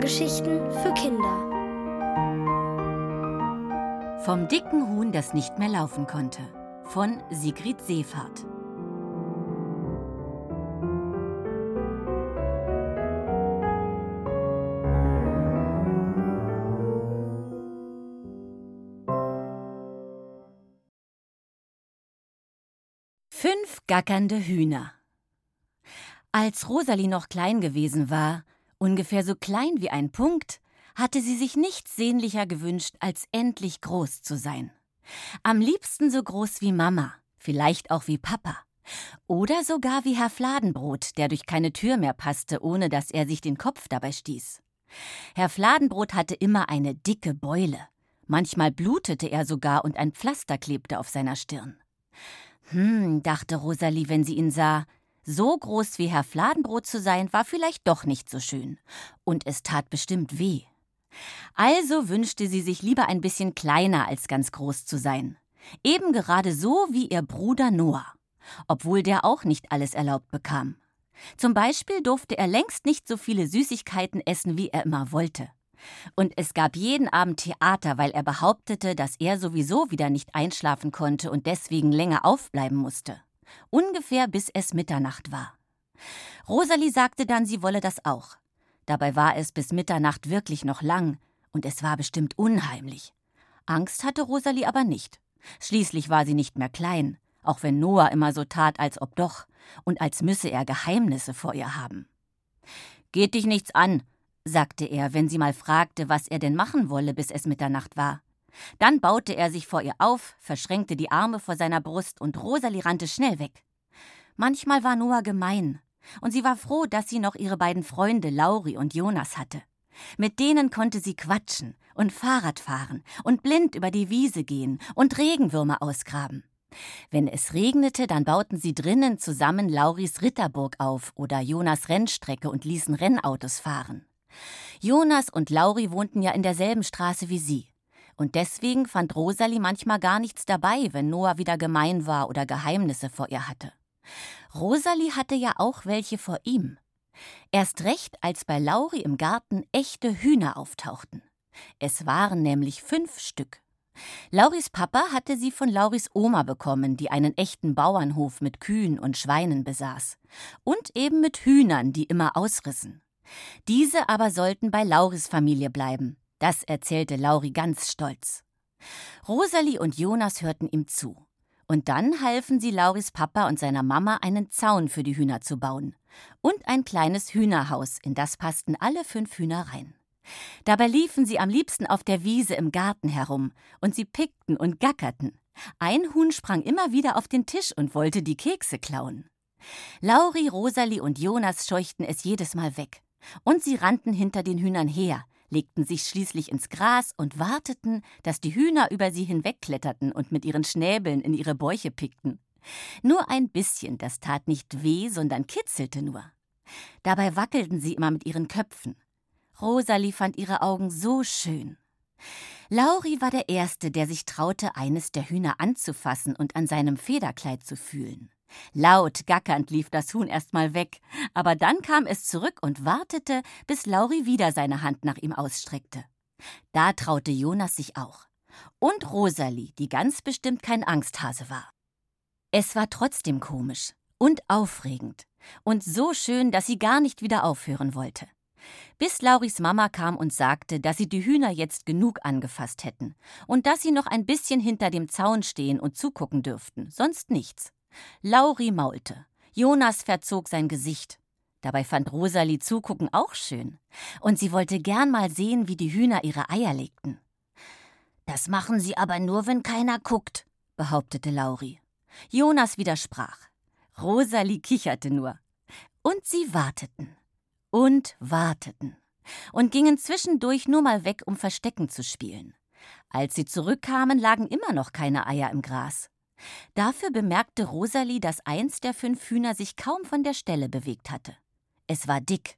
Hörgeschichten für Kinder. Vom dicken Huhn, das nicht mehr laufen konnte. Von Sigrid Seefahrt. Fünf gackernde Hühner. Als Rosalie noch klein gewesen war, ungefähr so klein wie ein Punkt, hatte sie sich nichts sehnlicher gewünscht, als endlich groß zu sein. Am liebsten so groß wie Mama, vielleicht auch wie Papa. Oder sogar wie Herr Fladenbrot, der durch keine Tür mehr passte, ohne dass er sich den Kopf dabei stieß. Herr Fladenbrot hatte immer eine dicke Beule. Manchmal blutete er sogar und ein Pflaster klebte auf seiner Stirn. Hm, dachte Rosalie, wenn sie ihn sah, so groß wie Herr Fladenbrot zu sein, war vielleicht doch nicht so schön. Und es tat bestimmt weh. Also wünschte sie sich lieber ein bisschen kleiner als ganz groß zu sein. Eben gerade so wie ihr Bruder Noah. Obwohl der auch nicht alles erlaubt bekam. Zum Beispiel durfte er längst nicht so viele Süßigkeiten essen, wie er immer wollte. Und es gab jeden Abend Theater, weil er behauptete, dass er sowieso wieder nicht einschlafen konnte und deswegen länger aufbleiben musste ungefähr bis es Mitternacht war. Rosalie sagte dann, sie wolle das auch. Dabei war es bis Mitternacht wirklich noch lang, und es war bestimmt unheimlich. Angst hatte Rosalie aber nicht. Schließlich war sie nicht mehr klein, auch wenn Noah immer so tat, als ob doch, und als müsse er Geheimnisse vor ihr haben. Geht dich nichts an, sagte er, wenn sie mal fragte, was er denn machen wolle, bis es Mitternacht war. Dann baute er sich vor ihr auf, verschränkte die Arme vor seiner Brust und Rosalie rannte schnell weg. Manchmal war Noah gemein, und sie war froh, dass sie noch ihre beiden Freunde Lauri und Jonas hatte. Mit denen konnte sie quatschen und Fahrrad fahren und blind über die Wiese gehen und Regenwürmer ausgraben. Wenn es regnete, dann bauten sie drinnen zusammen Lauris Ritterburg auf oder Jonas Rennstrecke und ließen Rennautos fahren. Jonas und Lauri wohnten ja in derselben Straße wie sie. Und deswegen fand Rosalie manchmal gar nichts dabei, wenn Noah wieder gemein war oder Geheimnisse vor ihr hatte. Rosalie hatte ja auch welche vor ihm. Erst recht, als bei Lauri im Garten echte Hühner auftauchten. Es waren nämlich fünf Stück. Lauris Papa hatte sie von Lauris Oma bekommen, die einen echten Bauernhof mit Kühen und Schweinen besaß. Und eben mit Hühnern, die immer ausrissen. Diese aber sollten bei Lauris Familie bleiben, das erzählte Lauri ganz stolz. Rosalie und Jonas hörten ihm zu. Und dann halfen sie Lauris Papa und seiner Mama einen Zaun für die Hühner zu bauen. Und ein kleines Hühnerhaus, in das passten alle fünf Hühner rein. Dabei liefen sie am liebsten auf der Wiese im Garten herum, und sie pickten und gackerten. Ein Huhn sprang immer wieder auf den Tisch und wollte die Kekse klauen. Lauri, Rosalie und Jonas scheuchten es jedes Mal weg. Und sie rannten hinter den Hühnern her, legten sich schließlich ins Gras und warteten, dass die Hühner über sie hinwegkletterten und mit ihren Schnäbeln in ihre Bäuche pickten. Nur ein bisschen, das tat nicht weh, sondern kitzelte nur. Dabei wackelten sie immer mit ihren Köpfen. Rosalie fand ihre Augen so schön. Lauri war der Erste, der sich traute, eines der Hühner anzufassen und an seinem Federkleid zu fühlen. Laut gackernd lief das Huhn erst mal weg, aber dann kam es zurück und wartete, bis Lauri wieder seine Hand nach ihm ausstreckte. Da traute Jonas sich auch. Und Rosalie, die ganz bestimmt kein Angsthase war. Es war trotzdem komisch und aufregend und so schön, dass sie gar nicht wieder aufhören wollte. Bis Lauris Mama kam und sagte, dass sie die Hühner jetzt genug angefasst hätten und dass sie noch ein bisschen hinter dem Zaun stehen und zugucken dürften, sonst nichts. Lauri maulte. Jonas verzog sein Gesicht. Dabei fand Rosalie Zugucken auch schön. Und sie wollte gern mal sehen, wie die Hühner ihre Eier legten. Das machen sie aber nur, wenn keiner guckt, behauptete Lauri. Jonas widersprach. Rosalie kicherte nur. Und sie warteten. Und warteten. Und gingen zwischendurch nur mal weg, um Verstecken zu spielen. Als sie zurückkamen, lagen immer noch keine Eier im Gras. Dafür bemerkte Rosalie, dass eins der fünf Hühner sich kaum von der Stelle bewegt hatte. Es war dick.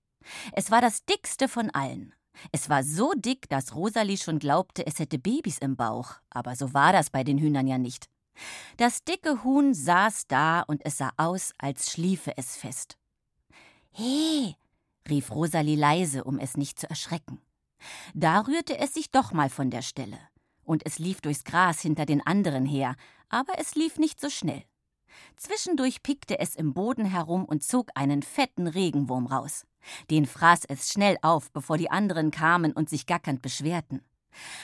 Es war das dickste von allen. Es war so dick, dass Rosalie schon glaubte, es hätte Babys im Bauch, aber so war das bei den Hühnern ja nicht. Das dicke Huhn saß da und es sah aus, als schliefe es fest. He, rief Rosalie leise, um es nicht zu erschrecken. Da rührte es sich doch mal von der Stelle, und es lief durchs Gras hinter den anderen her, aber es lief nicht so schnell. Zwischendurch pickte es im Boden herum und zog einen fetten Regenwurm raus. Den fraß es schnell auf, bevor die anderen kamen und sich gackernd beschwerten.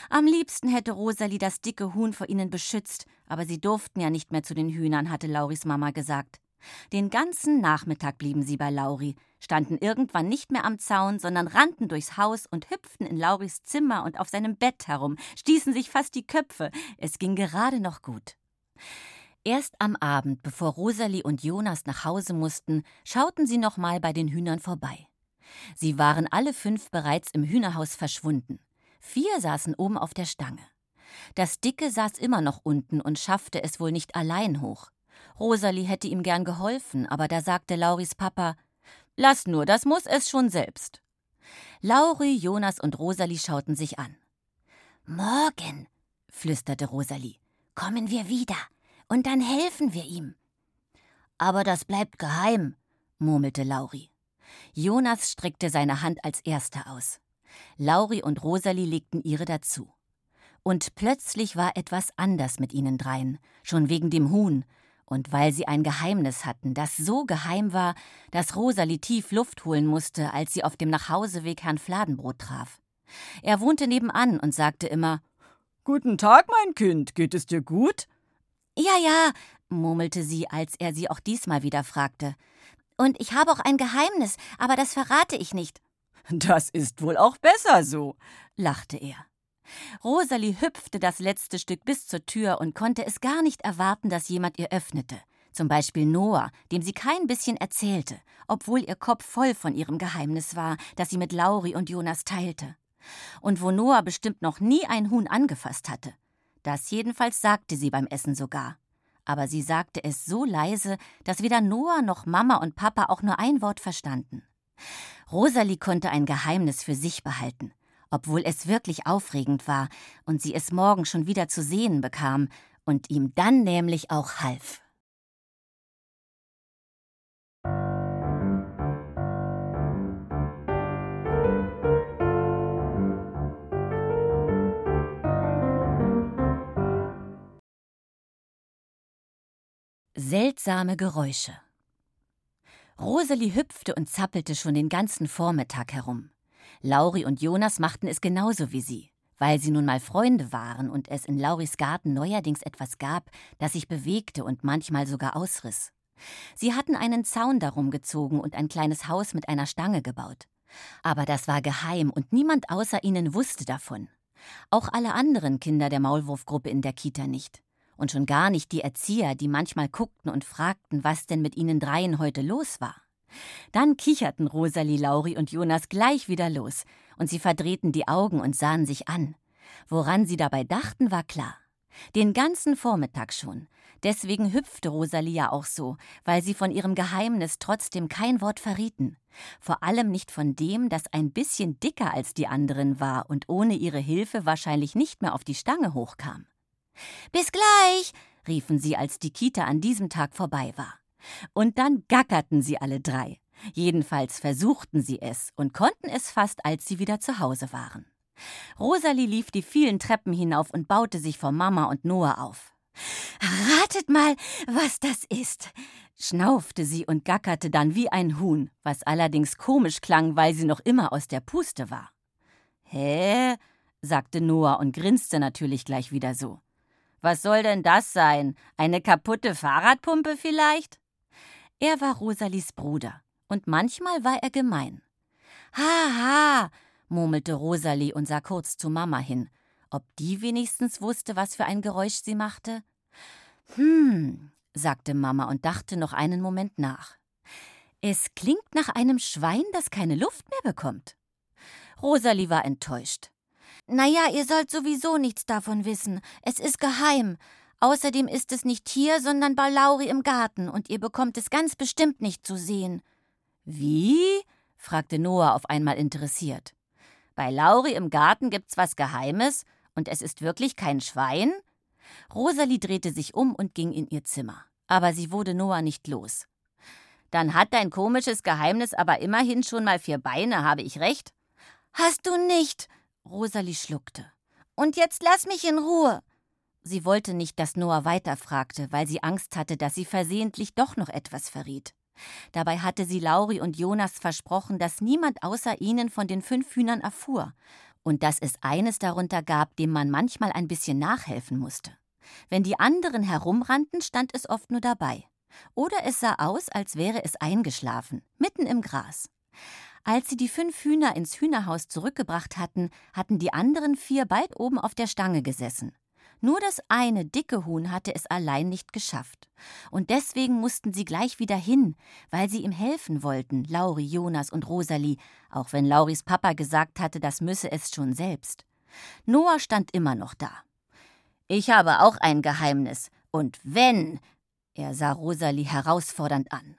Am liebsten hätte Rosalie das dicke Huhn vor ihnen beschützt, aber sie durften ja nicht mehr zu den Hühnern, hatte Lauris Mama gesagt. Den ganzen Nachmittag blieben sie bei Lauri, standen irgendwann nicht mehr am Zaun, sondern rannten durchs Haus und hüpften in Lauris Zimmer und auf seinem Bett herum, stießen sich fast die Köpfe. Es ging gerade noch gut. Erst am Abend, bevor Rosalie und Jonas nach Hause mussten, schauten sie noch mal bei den Hühnern vorbei. Sie waren alle fünf bereits im Hühnerhaus verschwunden. Vier saßen oben auf der Stange. Das Dicke saß immer noch unten und schaffte es wohl nicht allein hoch. Rosalie hätte ihm gern geholfen, aber da sagte Lauris Papa: Lass nur, das muss es schon selbst. Lauri, Jonas und Rosalie schauten sich an. Morgen, flüsterte Rosalie, kommen wir wieder, und dann helfen wir ihm. Aber das bleibt geheim, murmelte Lauri. Jonas streckte seine Hand als erster aus. Lauri und Rosalie legten ihre dazu. Und plötzlich war etwas anders mit ihnen dreien, schon wegen dem Huhn, und weil sie ein Geheimnis hatten, das so geheim war, dass Rosalie tief Luft holen musste, als sie auf dem Nachhauseweg Herrn Fladenbrot traf. Er wohnte nebenan und sagte immer Guten Tag, mein Kind, geht es dir gut? Ja, ja, murmelte sie, als er sie auch diesmal wieder fragte. Und ich habe auch ein Geheimnis, aber das verrate ich nicht. Das ist wohl auch besser so, lachte er. Rosalie hüpfte das letzte Stück bis zur Tür und konnte es gar nicht erwarten, dass jemand ihr öffnete. Zum Beispiel Noah, dem sie kein bisschen erzählte, obwohl ihr Kopf voll von ihrem Geheimnis war, das sie mit Lauri und Jonas teilte. Und wo Noah bestimmt noch nie ein Huhn angefasst hatte. Das jedenfalls sagte sie beim Essen sogar. Aber sie sagte es so leise, dass weder Noah noch Mama und Papa auch nur ein Wort verstanden. Rosalie konnte ein Geheimnis für sich behalten obwohl es wirklich aufregend war und sie es morgen schon wieder zu sehen bekam und ihm dann nämlich auch half. Seltsame Geräusche. Rosalie hüpfte und zappelte schon den ganzen Vormittag herum. Lauri und Jonas machten es genauso wie sie, weil sie nun mal Freunde waren und es in Lauris Garten neuerdings etwas gab, das sich bewegte und manchmal sogar ausriss. Sie hatten einen Zaun darum gezogen und ein kleines Haus mit einer Stange gebaut. Aber das war geheim und niemand außer ihnen wusste davon. Auch alle anderen Kinder der Maulwurfgruppe in der Kita nicht. Und schon gar nicht die Erzieher, die manchmal guckten und fragten, was denn mit ihnen dreien heute los war. Dann kicherten Rosalie, Lauri und Jonas gleich wieder los, und sie verdrehten die Augen und sahen sich an. Woran sie dabei dachten, war klar. Den ganzen Vormittag schon. Deswegen hüpfte Rosalie ja auch so, weil sie von ihrem Geheimnis trotzdem kein Wort verrieten. Vor allem nicht von dem, das ein bisschen dicker als die anderen war und ohne ihre Hilfe wahrscheinlich nicht mehr auf die Stange hochkam. Bis gleich, riefen sie, als die Kita an diesem Tag vorbei war. Und dann gackerten sie alle drei. Jedenfalls versuchten sie es und konnten es fast, als sie wieder zu Hause waren. Rosalie lief die vielen Treppen hinauf und baute sich vor Mama und Noah auf. Ratet mal, was das ist, schnaufte sie und gackerte dann wie ein Huhn, was allerdings komisch klang, weil sie noch immer aus der Puste war. Hä? sagte Noah und grinste natürlich gleich wieder so. Was soll denn das sein? Eine kaputte Fahrradpumpe vielleicht? Er war Rosalies Bruder, und manchmal war er gemein. Ha, ha, murmelte Rosalie und sah kurz zu Mama hin. Ob die wenigstens wusste, was für ein Geräusch sie machte? Hm, sagte Mama und dachte noch einen Moment nach. Es klingt nach einem Schwein, das keine Luft mehr bekommt. Rosalie war enttäuscht. Na ja, ihr sollt sowieso nichts davon wissen. Es ist geheim. Außerdem ist es nicht hier, sondern bei Lauri im Garten, und ihr bekommt es ganz bestimmt nicht zu sehen. Wie? fragte Noah auf einmal interessiert. Bei Lauri im Garten gibt's was Geheimes, und es ist wirklich kein Schwein? Rosalie drehte sich um und ging in ihr Zimmer. Aber sie wurde Noah nicht los. Dann hat dein komisches Geheimnis aber immerhin schon mal vier Beine, habe ich recht? Hast du nicht? Rosalie schluckte. Und jetzt lass mich in Ruhe. Sie wollte nicht, dass Noah weiterfragte, weil sie Angst hatte, dass sie versehentlich doch noch etwas verriet. Dabei hatte sie Lauri und Jonas versprochen, dass niemand außer ihnen von den fünf Hühnern erfuhr und dass es eines darunter gab, dem man manchmal ein bisschen nachhelfen musste. Wenn die anderen herumrannten, stand es oft nur dabei. Oder es sah aus, als wäre es eingeschlafen, mitten im Gras. Als sie die fünf Hühner ins Hühnerhaus zurückgebracht hatten, hatten die anderen vier bald oben auf der Stange gesessen. Nur das eine dicke Huhn hatte es allein nicht geschafft. Und deswegen mussten sie gleich wieder hin, weil sie ihm helfen wollten, Lauri, Jonas und Rosalie, auch wenn Lauris Papa gesagt hatte, das müsse es schon selbst. Noah stand immer noch da. Ich habe auch ein Geheimnis. Und wenn. Er sah Rosalie herausfordernd an.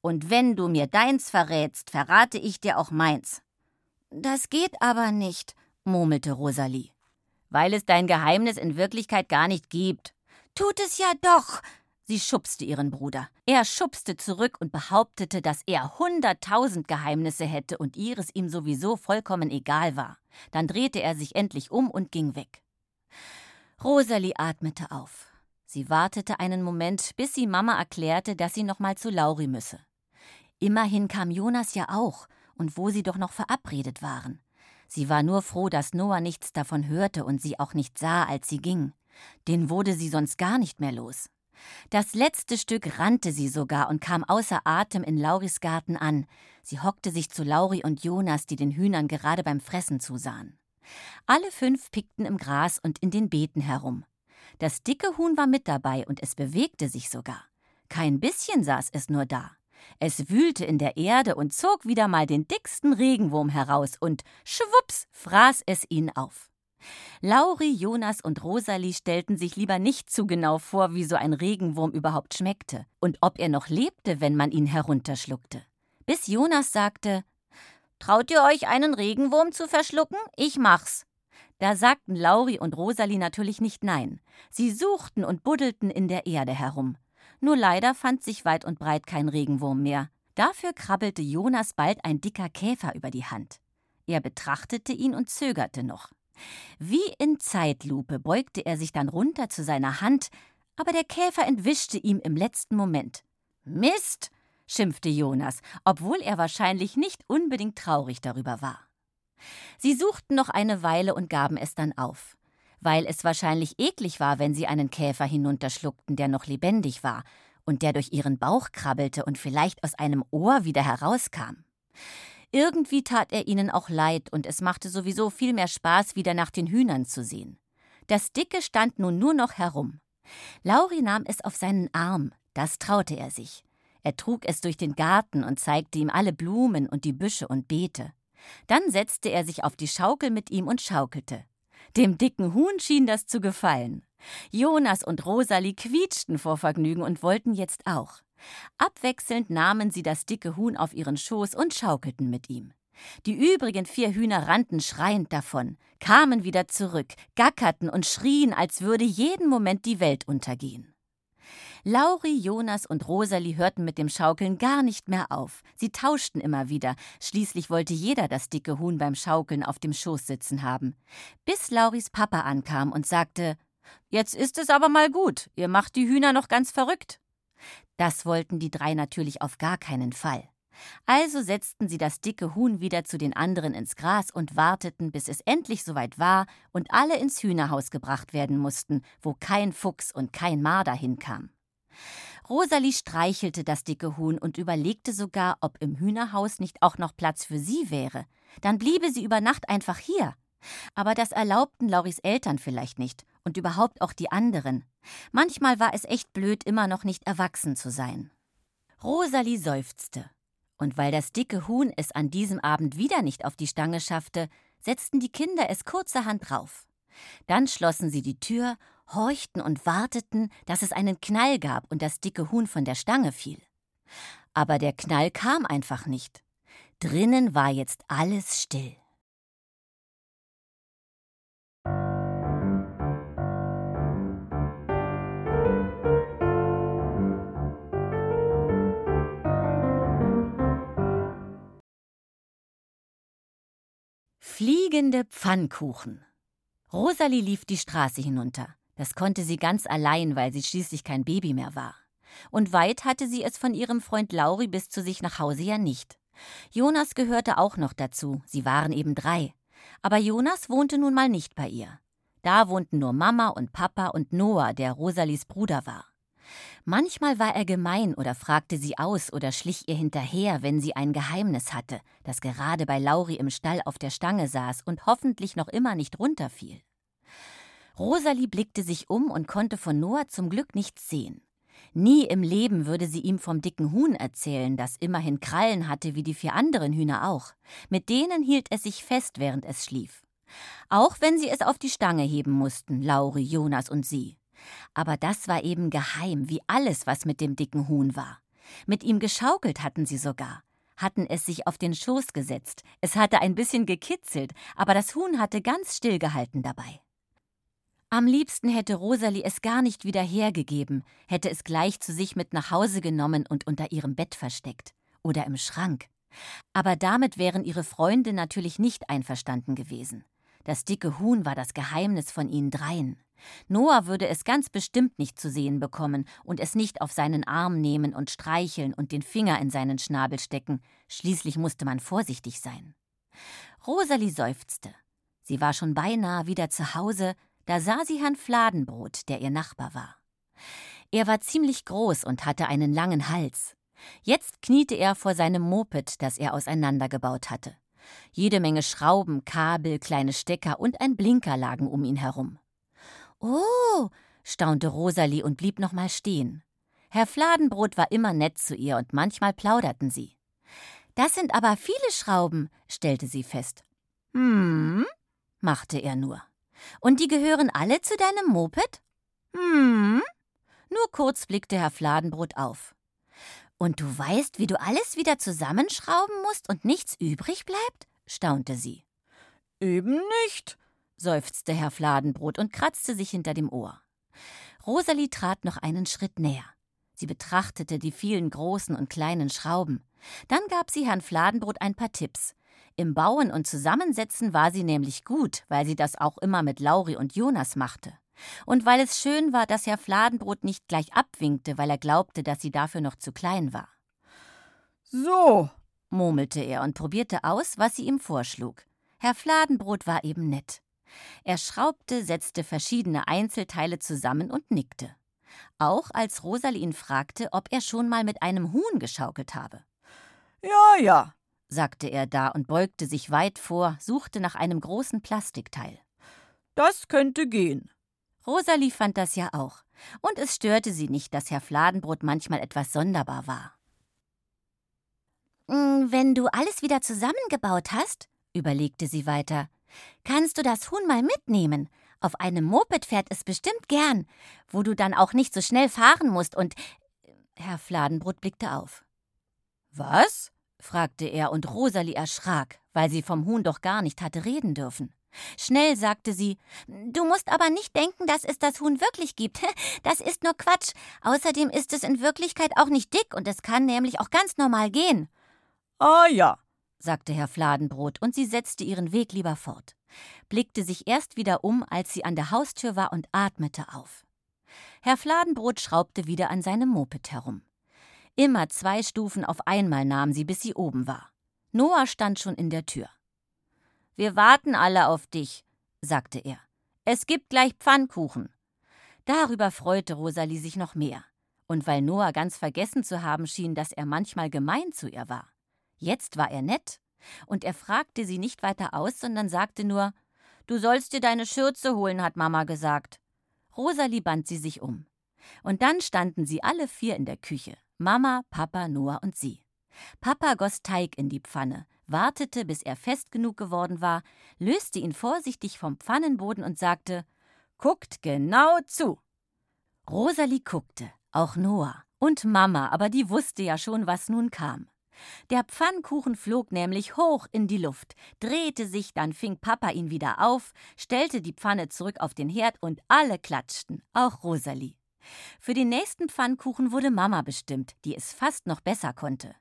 Und wenn du mir deins verrätst, verrate ich dir auch meins. Das geht aber nicht, murmelte Rosalie weil es dein Geheimnis in Wirklichkeit gar nicht gibt. Tut es ja doch. Sie schubste ihren Bruder. Er schubste zurück und behauptete, dass er hunderttausend Geheimnisse hätte und ihres ihm sowieso vollkommen egal war. Dann drehte er sich endlich um und ging weg. Rosalie atmete auf. Sie wartete einen Moment, bis sie Mama erklärte, dass sie noch mal zu Lauri müsse. Immerhin kam Jonas ja auch, und wo sie doch noch verabredet waren. Sie war nur froh, dass Noah nichts davon hörte und sie auch nicht sah, als sie ging. Den wurde sie sonst gar nicht mehr los. Das letzte Stück rannte sie sogar und kam außer Atem in Lauris Garten an. Sie hockte sich zu Lauri und Jonas, die den Hühnern gerade beim Fressen zusahen. Alle fünf pickten im Gras und in den Beeten herum. Das dicke Huhn war mit dabei und es bewegte sich sogar. Kein bisschen saß es nur da. Es wühlte in der Erde und zog wieder mal den dicksten Regenwurm heraus und schwups fraß es ihn auf. Lauri, Jonas und Rosalie stellten sich lieber nicht zu genau vor, wie so ein Regenwurm überhaupt schmeckte und ob er noch lebte, wenn man ihn herunterschluckte. Bis Jonas sagte: Traut ihr euch, einen Regenwurm zu verschlucken? Ich mach's. Da sagten Lauri und Rosalie natürlich nicht nein. Sie suchten und buddelten in der Erde herum. Nur leider fand sich weit und breit kein Regenwurm mehr. Dafür krabbelte Jonas bald ein dicker Käfer über die Hand. Er betrachtete ihn und zögerte noch. Wie in Zeitlupe beugte er sich dann runter zu seiner Hand, aber der Käfer entwischte ihm im letzten Moment. Mist, schimpfte Jonas, obwohl er wahrscheinlich nicht unbedingt traurig darüber war. Sie suchten noch eine Weile und gaben es dann auf weil es wahrscheinlich eklig war, wenn sie einen Käfer hinunterschluckten, der noch lebendig war und der durch ihren Bauch krabbelte und vielleicht aus einem Ohr wieder herauskam. Irgendwie tat er ihnen auch leid, und es machte sowieso viel mehr Spaß, wieder nach den Hühnern zu sehen. Das Dicke stand nun nur noch herum. Lauri nahm es auf seinen Arm, das traute er sich. Er trug es durch den Garten und zeigte ihm alle Blumen und die Büsche und Beete. Dann setzte er sich auf die Schaukel mit ihm und schaukelte. Dem dicken Huhn schien das zu gefallen. Jonas und Rosalie quietschten vor Vergnügen und wollten jetzt auch. Abwechselnd nahmen sie das dicke Huhn auf ihren Schoß und schaukelten mit ihm. Die übrigen vier Hühner rannten schreiend davon, kamen wieder zurück, gackerten und schrien, als würde jeden Moment die Welt untergehen. Lauri, Jonas und Rosalie hörten mit dem Schaukeln gar nicht mehr auf. Sie tauschten immer wieder. Schließlich wollte jeder das dicke Huhn beim Schaukeln auf dem Schoß sitzen haben. Bis Lauris Papa ankam und sagte: Jetzt ist es aber mal gut. Ihr macht die Hühner noch ganz verrückt. Das wollten die drei natürlich auf gar keinen Fall. Also setzten sie das dicke Huhn wieder zu den anderen ins Gras und warteten, bis es endlich soweit war und alle ins Hühnerhaus gebracht werden mussten, wo kein Fuchs und kein Marder hinkamen. Rosalie streichelte das dicke Huhn und überlegte sogar, ob im Hühnerhaus nicht auch noch Platz für sie wäre. Dann bliebe sie über Nacht einfach hier. Aber das erlaubten Lauris Eltern vielleicht nicht und überhaupt auch die anderen. Manchmal war es echt blöd, immer noch nicht erwachsen zu sein. Rosalie seufzte. Und weil das dicke Huhn es an diesem Abend wieder nicht auf die Stange schaffte, setzten die Kinder es kurzerhand drauf. Dann schlossen sie die Tür horchten und warteten, dass es einen Knall gab und das dicke Huhn von der Stange fiel. Aber der Knall kam einfach nicht. Drinnen war jetzt alles still. Fliegende Pfannkuchen. Rosalie lief die Straße hinunter. Das konnte sie ganz allein, weil sie schließlich kein Baby mehr war. Und weit hatte sie es von ihrem Freund Lauri bis zu sich nach Hause ja nicht. Jonas gehörte auch noch dazu, sie waren eben drei. Aber Jonas wohnte nun mal nicht bei ihr. Da wohnten nur Mama und Papa und Noah, der Rosalies Bruder war. Manchmal war er gemein oder fragte sie aus oder schlich ihr hinterher, wenn sie ein Geheimnis hatte, das gerade bei Lauri im Stall auf der Stange saß und hoffentlich noch immer nicht runterfiel. Rosalie blickte sich um und konnte von Noah zum Glück nichts sehen. Nie im Leben würde sie ihm vom dicken Huhn erzählen, das immerhin Krallen hatte wie die vier anderen Hühner auch. Mit denen hielt es sich fest, während es schlief. Auch wenn sie es auf die Stange heben mussten, Lauri, Jonas und sie. Aber das war eben geheim, wie alles, was mit dem dicken Huhn war. Mit ihm geschaukelt hatten sie sogar, hatten es sich auf den Schoß gesetzt, es hatte ein bisschen gekitzelt, aber das Huhn hatte ganz still gehalten dabei. Am liebsten hätte Rosalie es gar nicht wieder hergegeben, hätte es gleich zu sich mit nach Hause genommen und unter ihrem Bett versteckt oder im Schrank. Aber damit wären ihre Freunde natürlich nicht einverstanden gewesen. Das dicke Huhn war das Geheimnis von ihnen dreien. Noah würde es ganz bestimmt nicht zu sehen bekommen und es nicht auf seinen Arm nehmen und streicheln und den Finger in seinen Schnabel stecken. Schließlich musste man vorsichtig sein. Rosalie seufzte. Sie war schon beinahe wieder zu Hause, da sah sie Herrn Fladenbrot, der ihr Nachbar war. Er war ziemlich groß und hatte einen langen Hals. Jetzt kniete er vor seinem Moped, das er auseinandergebaut hatte. Jede Menge Schrauben, Kabel, kleine Stecker und ein Blinker lagen um ihn herum. Oh, staunte Rosalie und blieb noch mal stehen. Herr Fladenbrot war immer nett zu ihr und manchmal plauderten sie. Das sind aber viele Schrauben, stellte sie fest. Hm, machte er nur. Und die gehören alle zu deinem Moped? Hm. Nur kurz blickte Herr Fladenbrot auf. Und du weißt, wie du alles wieder zusammenschrauben musst und nichts übrig bleibt? staunte sie. Eben nicht, seufzte Herr Fladenbrot und kratzte sich hinter dem Ohr. Rosalie trat noch einen Schritt näher. Sie betrachtete die vielen großen und kleinen Schrauben. Dann gab sie Herrn Fladenbrot ein paar Tipps. Im Bauen und Zusammensetzen war sie nämlich gut, weil sie das auch immer mit Lauri und Jonas machte. Und weil es schön war, dass Herr Fladenbrot nicht gleich abwinkte, weil er glaubte, dass sie dafür noch zu klein war. So, murmelte er und probierte aus, was sie ihm vorschlug. Herr Fladenbrot war eben nett. Er schraubte, setzte verschiedene Einzelteile zusammen und nickte. Auch als Rosalie ihn fragte, ob er schon mal mit einem Huhn geschaukelt habe. Ja, ja, sagte er da und beugte sich weit vor, suchte nach einem großen Plastikteil. Das könnte gehen. Rosalie fand das ja auch. Und es störte sie nicht, dass Herr Fladenbrot manchmal etwas sonderbar war. Hm, wenn du alles wieder zusammengebaut hast, überlegte sie weiter, Kannst du das Huhn mal mitnehmen? Auf einem Moped fährt es bestimmt gern, wo du dann auch nicht so schnell fahren musst und. Herr Fladenbrot blickte auf. Was? Fragte er, und Rosalie erschrak, weil sie vom Huhn doch gar nicht hatte reden dürfen. Schnell sagte sie: Du musst aber nicht denken, dass es das Huhn wirklich gibt. Das ist nur Quatsch. Außerdem ist es in Wirklichkeit auch nicht dick und es kann nämlich auch ganz normal gehen. Ah ja, sagte Herr Fladenbrot, und sie setzte ihren Weg lieber fort, blickte sich erst wieder um, als sie an der Haustür war und atmete auf. Herr Fladenbrot schraubte wieder an seinem Moped herum. Immer zwei Stufen auf einmal nahm sie, bis sie oben war. Noah stand schon in der Tür. Wir warten alle auf dich, sagte er. Es gibt gleich Pfannkuchen. Darüber freute Rosalie sich noch mehr. Und weil Noah ganz vergessen zu haben schien, dass er manchmal gemein zu ihr war. Jetzt war er nett, und er fragte sie nicht weiter aus, sondern sagte nur Du sollst dir deine Schürze holen, hat Mama gesagt. Rosalie band sie sich um. Und dann standen sie alle vier in der Küche Mama, Papa, Noah und sie. Papa goss Teig in die Pfanne, wartete, bis er fest genug geworden war, löste ihn vorsichtig vom Pfannenboden und sagte Guckt genau zu. Rosalie guckte, auch Noah und Mama, aber die wusste ja schon, was nun kam. Der Pfannkuchen flog nämlich hoch in die Luft, drehte sich, dann fing Papa ihn wieder auf, stellte die Pfanne zurück auf den Herd und alle klatschten, auch Rosalie. Für den nächsten Pfannkuchen wurde Mama bestimmt, die es fast noch besser konnte.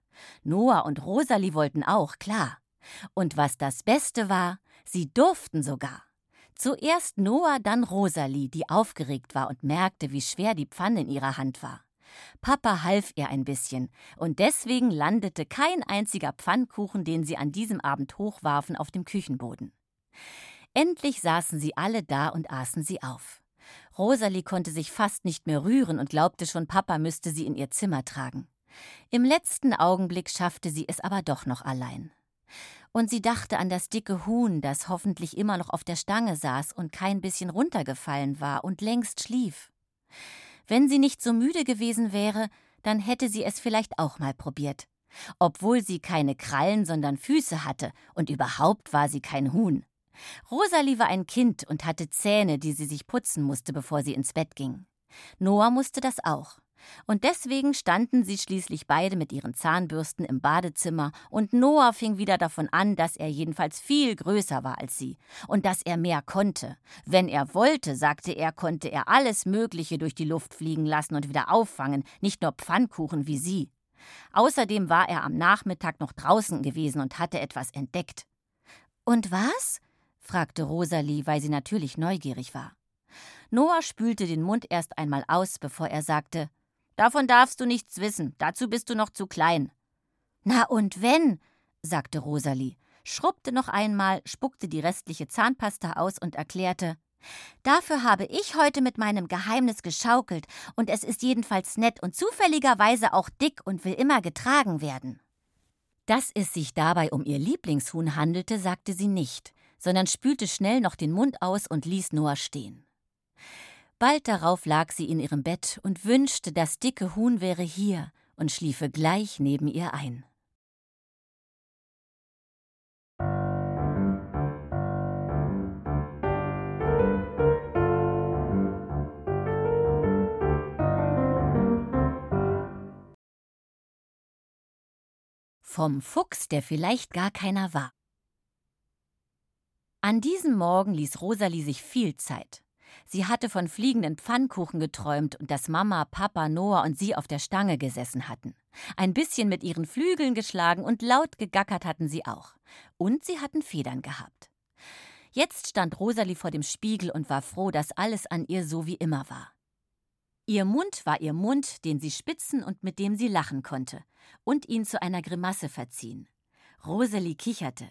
Noah und Rosalie wollten auch, klar. Und was das Beste war, Sie durften sogar. Zuerst Noah, dann Rosalie, die aufgeregt war und merkte, wie schwer die Pfanne in ihrer Hand war. Papa half ihr ein bisschen, und deswegen landete kein einziger Pfannkuchen, den sie an diesem Abend hochwarfen, auf dem Küchenboden. Endlich saßen sie alle da und aßen sie auf. Rosalie konnte sich fast nicht mehr rühren und glaubte schon, Papa müsste sie in ihr Zimmer tragen. Im letzten Augenblick schaffte sie es aber doch noch allein. Und sie dachte an das dicke Huhn, das hoffentlich immer noch auf der Stange saß und kein bisschen runtergefallen war und längst schlief. Wenn sie nicht so müde gewesen wäre, dann hätte sie es vielleicht auch mal probiert. Obwohl sie keine Krallen, sondern Füße hatte, und überhaupt war sie kein Huhn. Rosalie war ein Kind und hatte Zähne, die sie sich putzen musste, bevor sie ins Bett ging. Noah musste das auch. Und deswegen standen sie schließlich beide mit ihren Zahnbürsten im Badezimmer, und Noah fing wieder davon an, dass er jedenfalls viel größer war als sie und dass er mehr konnte. Wenn er wollte, sagte er, konnte er alles Mögliche durch die Luft fliegen lassen und wieder auffangen, nicht nur Pfannkuchen wie sie. Außerdem war er am Nachmittag noch draußen gewesen und hatte etwas entdeckt. Und was? Fragte Rosalie, weil sie natürlich neugierig war. Noah spülte den Mund erst einmal aus, bevor er sagte Davon darfst du nichts wissen, dazu bist du noch zu klein. Na und wenn? sagte Rosalie, schrubbte noch einmal, spuckte die restliche Zahnpasta aus und erklärte Dafür habe ich heute mit meinem Geheimnis geschaukelt, und es ist jedenfalls nett und zufälligerweise auch dick und will immer getragen werden. Dass es sich dabei um ihr Lieblingshuhn handelte, sagte sie nicht, sondern spülte schnell noch den Mund aus und ließ Noah stehen. Bald darauf lag sie in ihrem Bett und wünschte, das dicke Huhn wäre hier und schliefe gleich neben ihr ein. Vom Fuchs, der vielleicht gar keiner war. An diesem Morgen ließ Rosalie sich viel Zeit. Sie hatte von fliegenden Pfannkuchen geträumt und dass Mama, Papa, Noah und sie auf der Stange gesessen hatten. Ein bisschen mit ihren Flügeln geschlagen und laut gegackert hatten sie auch. Und sie hatten Federn gehabt. Jetzt stand Rosalie vor dem Spiegel und war froh, dass alles an ihr so wie immer war. Ihr Mund war ihr Mund, den sie spitzen und mit dem sie lachen konnte, und ihn zu einer Grimasse verziehen. Rosalie kicherte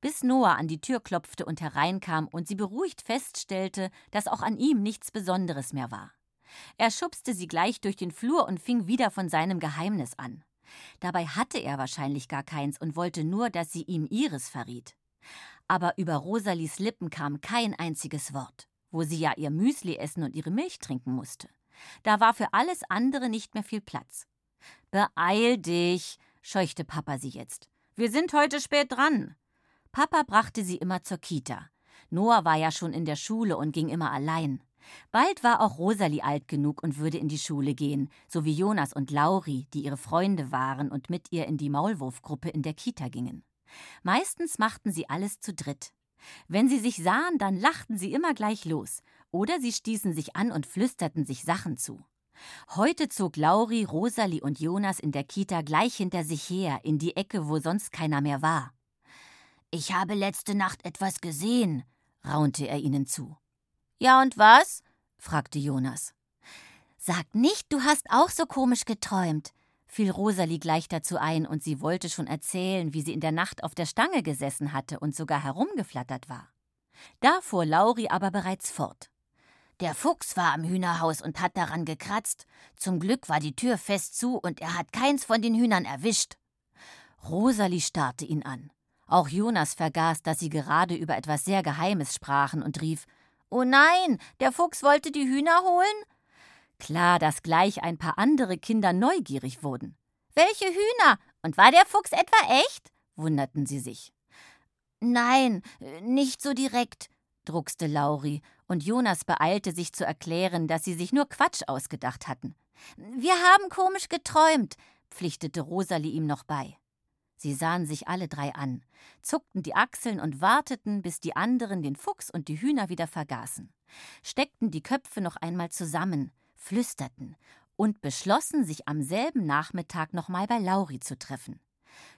bis Noah an die Tür klopfte und hereinkam und sie beruhigt feststellte, dass auch an ihm nichts Besonderes mehr war. Er schubste sie gleich durch den Flur und fing wieder von seinem Geheimnis an. Dabei hatte er wahrscheinlich gar keins und wollte nur, dass sie ihm ihres verriet. Aber über Rosalies Lippen kam kein einziges Wort, wo sie ja ihr Müsli essen und ihre Milch trinken musste. Da war für alles andere nicht mehr viel Platz. Beeil dich, scheuchte Papa sie jetzt. Wir sind heute spät dran. Papa brachte sie immer zur Kita. Noah war ja schon in der Schule und ging immer allein. Bald war auch Rosalie alt genug und würde in die Schule gehen, so wie Jonas und Lauri, die ihre Freunde waren und mit ihr in die Maulwurfgruppe in der Kita gingen. Meistens machten sie alles zu dritt. Wenn sie sich sahen, dann lachten sie immer gleich los, oder sie stießen sich an und flüsterten sich Sachen zu. Heute zog Lauri, Rosalie und Jonas in der Kita gleich hinter sich her, in die Ecke, wo sonst keiner mehr war. Ich habe letzte Nacht etwas gesehen, raunte er ihnen zu. Ja, und was? fragte Jonas. Sag nicht, du hast auch so komisch geträumt, fiel Rosalie gleich dazu ein, und sie wollte schon erzählen, wie sie in der Nacht auf der Stange gesessen hatte und sogar herumgeflattert war. Da fuhr Lauri aber bereits fort. Der Fuchs war am Hühnerhaus und hat daran gekratzt. Zum Glück war die Tür fest zu und er hat keins von den Hühnern erwischt. Rosalie starrte ihn an. Auch Jonas vergaß, dass sie gerade über etwas sehr Geheimes sprachen und rief: Oh nein, der Fuchs wollte die Hühner holen? Klar, dass gleich ein paar andere Kinder neugierig wurden. Welche Hühner? Und war der Fuchs etwa echt? wunderten sie sich. Nein, nicht so direkt, druckste Lauri, und Jonas beeilte sich zu erklären, dass sie sich nur Quatsch ausgedacht hatten. Wir haben komisch geträumt, pflichtete Rosalie ihm noch bei. Sie sahen sich alle drei an, zuckten die Achseln und warteten, bis die anderen den Fuchs und die Hühner wieder vergaßen, steckten die Köpfe noch einmal zusammen, flüsterten und beschlossen, sich am selben Nachmittag nochmal bei Lauri zu treffen.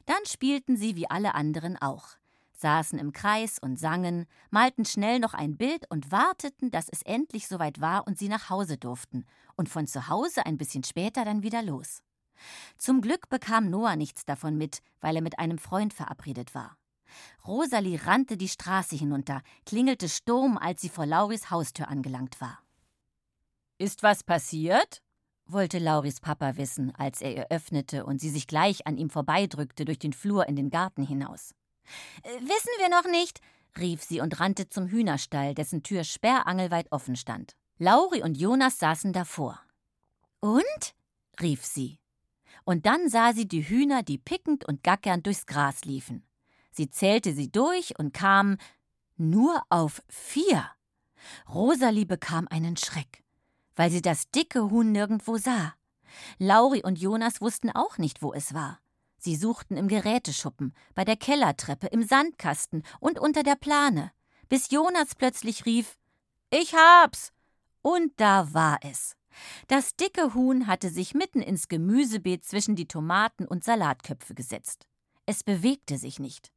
Dann spielten sie wie alle anderen auch. saßen im Kreis und sangen, malten schnell noch ein Bild und warteten, dass es endlich soweit war und sie nach Hause durften und von zu Hause ein bisschen später dann wieder los. Zum Glück bekam Noah nichts davon mit, weil er mit einem Freund verabredet war. Rosalie rannte die Straße hinunter, klingelte Sturm, als sie vor Lauris Haustür angelangt war. Ist was passiert? wollte Lauris Papa wissen, als er ihr öffnete und sie sich gleich an ihm vorbeidrückte durch den Flur in den Garten hinaus. Äh, wissen wir noch nicht, rief sie und rannte zum Hühnerstall, dessen Tür sperrangelweit offen stand. Lauri und Jonas saßen davor. Und? rief sie. Und dann sah sie die Hühner, die pickend und gackernd durchs Gras liefen. Sie zählte sie durch und kam nur auf vier. Rosalie bekam einen Schreck, weil sie das dicke Huhn nirgendwo sah. Lauri und Jonas wussten auch nicht, wo es war. Sie suchten im Geräteschuppen, bei der Kellertreppe, im Sandkasten und unter der Plane, bis Jonas plötzlich rief Ich hab's. Und da war es. Das dicke Huhn hatte sich mitten ins Gemüsebeet zwischen die Tomaten und Salatköpfe gesetzt. Es bewegte sich nicht.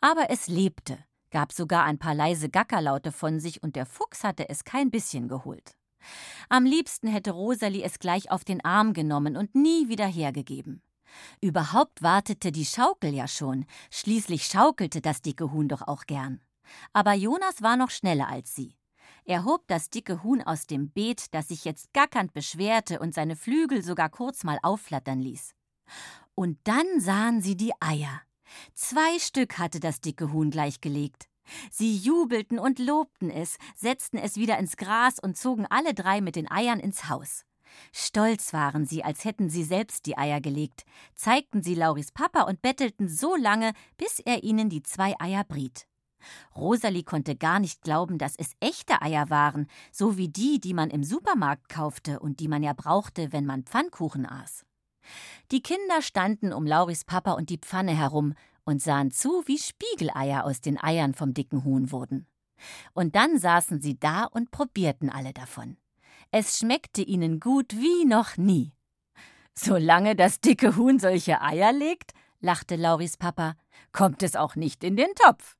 Aber es lebte, gab sogar ein paar leise Gackerlaute von sich und der Fuchs hatte es kein bisschen geholt. Am liebsten hätte Rosalie es gleich auf den Arm genommen und nie wieder hergegeben. Überhaupt wartete die Schaukel ja schon, schließlich schaukelte das dicke Huhn doch auch gern. Aber Jonas war noch schneller als sie. Er hob das dicke Huhn aus dem Beet, das sich jetzt gackernd beschwerte und seine Flügel sogar kurz mal aufflattern ließ. Und dann sahen sie die Eier. Zwei Stück hatte das dicke Huhn gleichgelegt. Sie jubelten und lobten es, setzten es wieder ins Gras und zogen alle drei mit den Eiern ins Haus. Stolz waren sie, als hätten sie selbst die Eier gelegt, zeigten sie Lauris Papa und bettelten so lange, bis er ihnen die zwei Eier briet. Rosalie konnte gar nicht glauben, dass es echte Eier waren, so wie die, die man im Supermarkt kaufte und die man ja brauchte, wenn man Pfannkuchen aß. Die Kinder standen um Lauris Papa und die Pfanne herum und sahen zu, wie Spiegeleier aus den Eiern vom dicken Huhn wurden. Und dann saßen sie da und probierten alle davon. Es schmeckte ihnen gut wie noch nie. Solange das dicke Huhn solche Eier legt, lachte Lauris Papa, kommt es auch nicht in den Topf.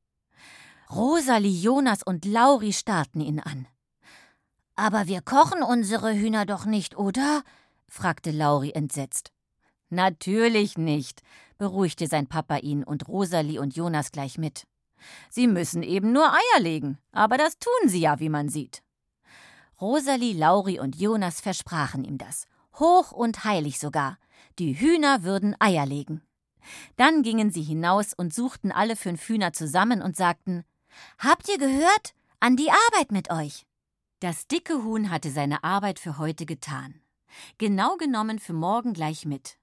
Rosalie, Jonas und Lauri starrten ihn an. Aber wir kochen unsere Hühner doch nicht, oder? fragte Lauri entsetzt. Natürlich nicht, beruhigte sein Papa ihn und Rosalie und Jonas gleich mit. Sie müssen eben nur Eier legen, aber das tun sie ja, wie man sieht. Rosalie, Lauri und Jonas versprachen ihm das, hoch und heilig sogar. Die Hühner würden Eier legen. Dann gingen sie hinaus und suchten alle fünf Hühner zusammen und sagten: Habt ihr gehört? An die Arbeit mit euch! Das dicke Huhn hatte seine Arbeit für heute getan. Genau genommen für morgen gleich mit.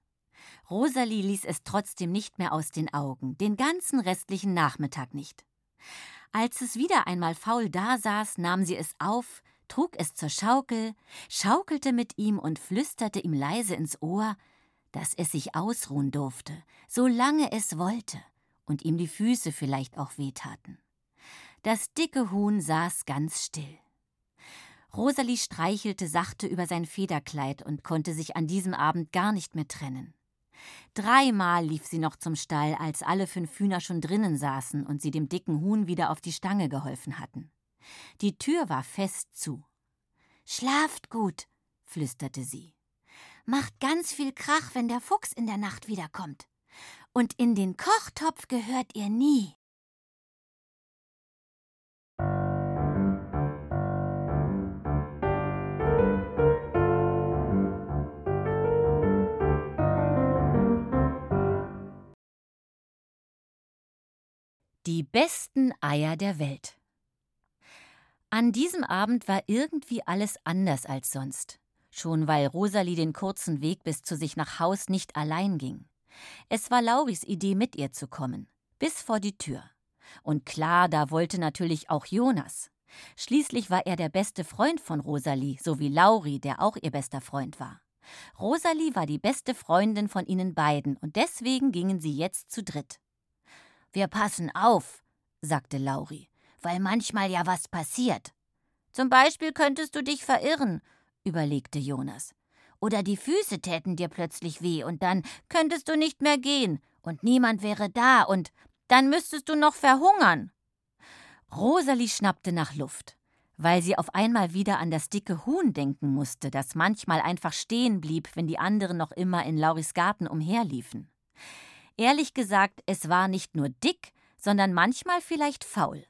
Rosalie ließ es trotzdem nicht mehr aus den Augen, den ganzen restlichen Nachmittag nicht. Als es wieder einmal faul dasaß, nahm sie es auf, trug es zur Schaukel, schaukelte mit ihm und flüsterte ihm leise ins Ohr, dass es sich ausruhen durfte, solange es wollte, und ihm die Füße vielleicht auch wehtaten. Das dicke Huhn saß ganz still. Rosalie streichelte sachte über sein Federkleid und konnte sich an diesem Abend gar nicht mehr trennen. Dreimal lief sie noch zum Stall, als alle fünf Hühner schon drinnen saßen und sie dem dicken Huhn wieder auf die Stange geholfen hatten. Die Tür war fest zu. Schlaft gut, flüsterte sie. Macht ganz viel Krach, wenn der Fuchs in der Nacht wiederkommt. Und in den Kochtopf gehört ihr nie. Die besten Eier der Welt. An diesem Abend war irgendwie alles anders als sonst. Schon weil Rosalie den kurzen Weg bis zu sich nach Haus nicht allein ging. Es war Lauris Idee, mit ihr zu kommen. Bis vor die Tür. Und klar, da wollte natürlich auch Jonas. Schließlich war er der beste Freund von Rosalie, so wie Lauri, der auch ihr bester Freund war. Rosalie war die beste Freundin von ihnen beiden und deswegen gingen sie jetzt zu dritt. Wir passen auf, sagte Lauri, weil manchmal ja was passiert. Zum Beispiel könntest du dich verirren, überlegte Jonas. Oder die Füße täten dir plötzlich weh und dann könntest du nicht mehr gehen und niemand wäre da und Dann müsstest du noch verhungern. Rosalie schnappte nach Luft, weil sie auf einmal wieder an das dicke Huhn denken musste, das manchmal einfach stehen blieb, wenn die anderen noch immer in Lauris Garten umherliefen. Ehrlich gesagt, es war nicht nur dick, sondern manchmal vielleicht faul.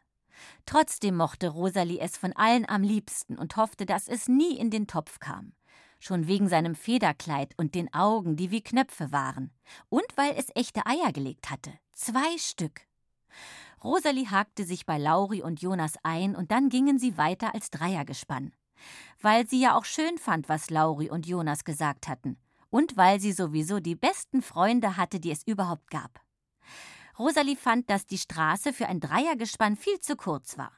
Trotzdem mochte Rosalie es von allen am liebsten und hoffte, dass es nie in den Topf kam. Schon wegen seinem Federkleid und den Augen, die wie Knöpfe waren. Und weil es echte Eier gelegt hatte. Zwei Stück. Rosalie hakte sich bei Lauri und Jonas ein und dann gingen sie weiter als Dreiergespann. Weil sie ja auch schön fand, was Lauri und Jonas gesagt hatten. Und weil sie sowieso die besten Freunde hatte, die es überhaupt gab. Rosalie fand, dass die Straße für ein Dreiergespann viel zu kurz war.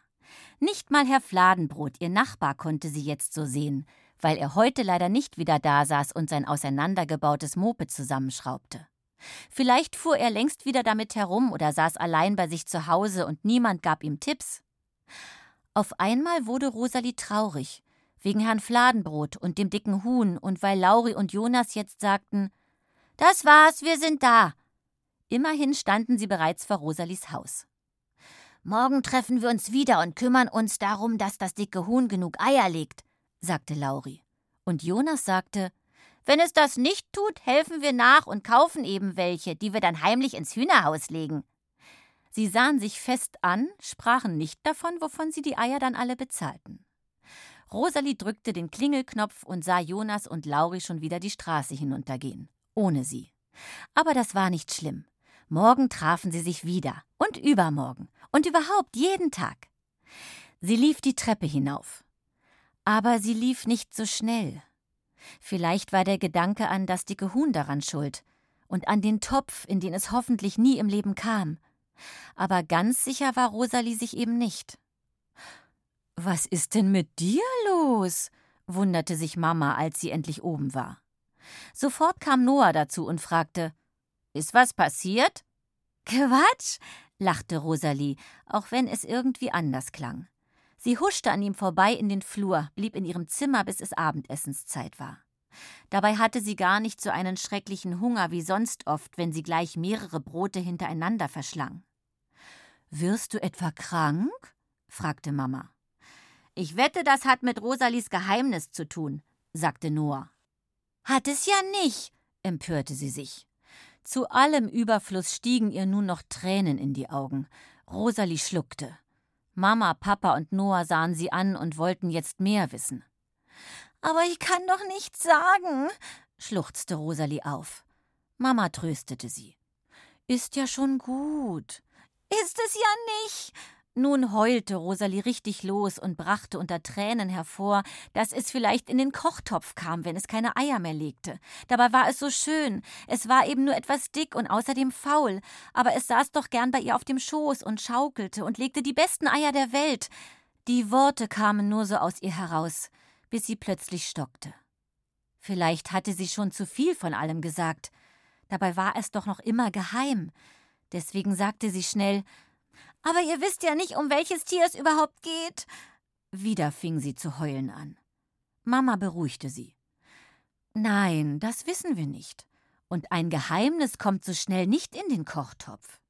Nicht mal Herr Fladenbrot, ihr Nachbar, konnte sie jetzt so sehen, weil er heute leider nicht wieder da saß und sein auseinandergebautes Moped zusammenschraubte. Vielleicht fuhr er längst wieder damit herum oder saß allein bei sich zu Hause und niemand gab ihm Tipps. Auf einmal wurde Rosalie traurig, wegen Herrn Fladenbrot und dem dicken Huhn und weil Lauri und Jonas jetzt sagten: Das war's, wir sind da. Immerhin standen sie bereits vor Rosalies Haus. Morgen treffen wir uns wieder und kümmern uns darum, dass das dicke Huhn genug Eier legt, sagte Lauri. Und Jonas sagte, wenn es das nicht tut, helfen wir nach und kaufen eben welche, die wir dann heimlich ins Hühnerhaus legen. Sie sahen sich fest an, sprachen nicht davon, wovon sie die Eier dann alle bezahlten. Rosalie drückte den Klingelknopf und sah Jonas und Lauri schon wieder die Straße hinuntergehen, ohne sie. Aber das war nicht schlimm. Morgen trafen sie sich wieder und übermorgen und überhaupt jeden Tag. Sie lief die Treppe hinauf. Aber sie lief nicht so schnell. Vielleicht war der Gedanke an das dicke Huhn daran schuld und an den Topf, in den es hoffentlich nie im Leben kam. Aber ganz sicher war Rosalie sich eben nicht. Was ist denn mit dir los? wunderte sich Mama, als sie endlich oben war. Sofort kam Noah dazu und fragte: ist was passiert? Quatsch, lachte Rosalie, auch wenn es irgendwie anders klang. Sie huschte an ihm vorbei in den Flur, blieb in ihrem Zimmer, bis es Abendessenszeit war. Dabei hatte sie gar nicht so einen schrecklichen Hunger wie sonst oft, wenn sie gleich mehrere Brote hintereinander verschlang. Wirst du etwa krank? fragte Mama. Ich wette, das hat mit Rosalies Geheimnis zu tun, sagte Noah. Hat es ja nicht, empörte sie sich. Zu allem Überfluss stiegen ihr nun noch Tränen in die Augen. Rosalie schluckte. Mama, Papa und Noah sahen sie an und wollten jetzt mehr wissen. Aber ich kann doch nichts sagen, schluchzte Rosalie auf. Mama tröstete sie. Ist ja schon gut. Ist es ja nicht, nun heulte Rosalie richtig los und brachte unter Tränen hervor, dass es vielleicht in den Kochtopf kam, wenn es keine Eier mehr legte. Dabei war es so schön. Es war eben nur etwas dick und außerdem faul, aber es saß doch gern bei ihr auf dem Schoß und schaukelte und legte die besten Eier der Welt. Die Worte kamen nur so aus ihr heraus, bis sie plötzlich stockte. Vielleicht hatte sie schon zu viel von allem gesagt. Dabei war es doch noch immer geheim. Deswegen sagte sie schnell aber ihr wisst ja nicht, um welches Tier es überhaupt geht. Wieder fing sie zu heulen an. Mama beruhigte sie. Nein, das wissen wir nicht. Und ein Geheimnis kommt so schnell nicht in den Kochtopf.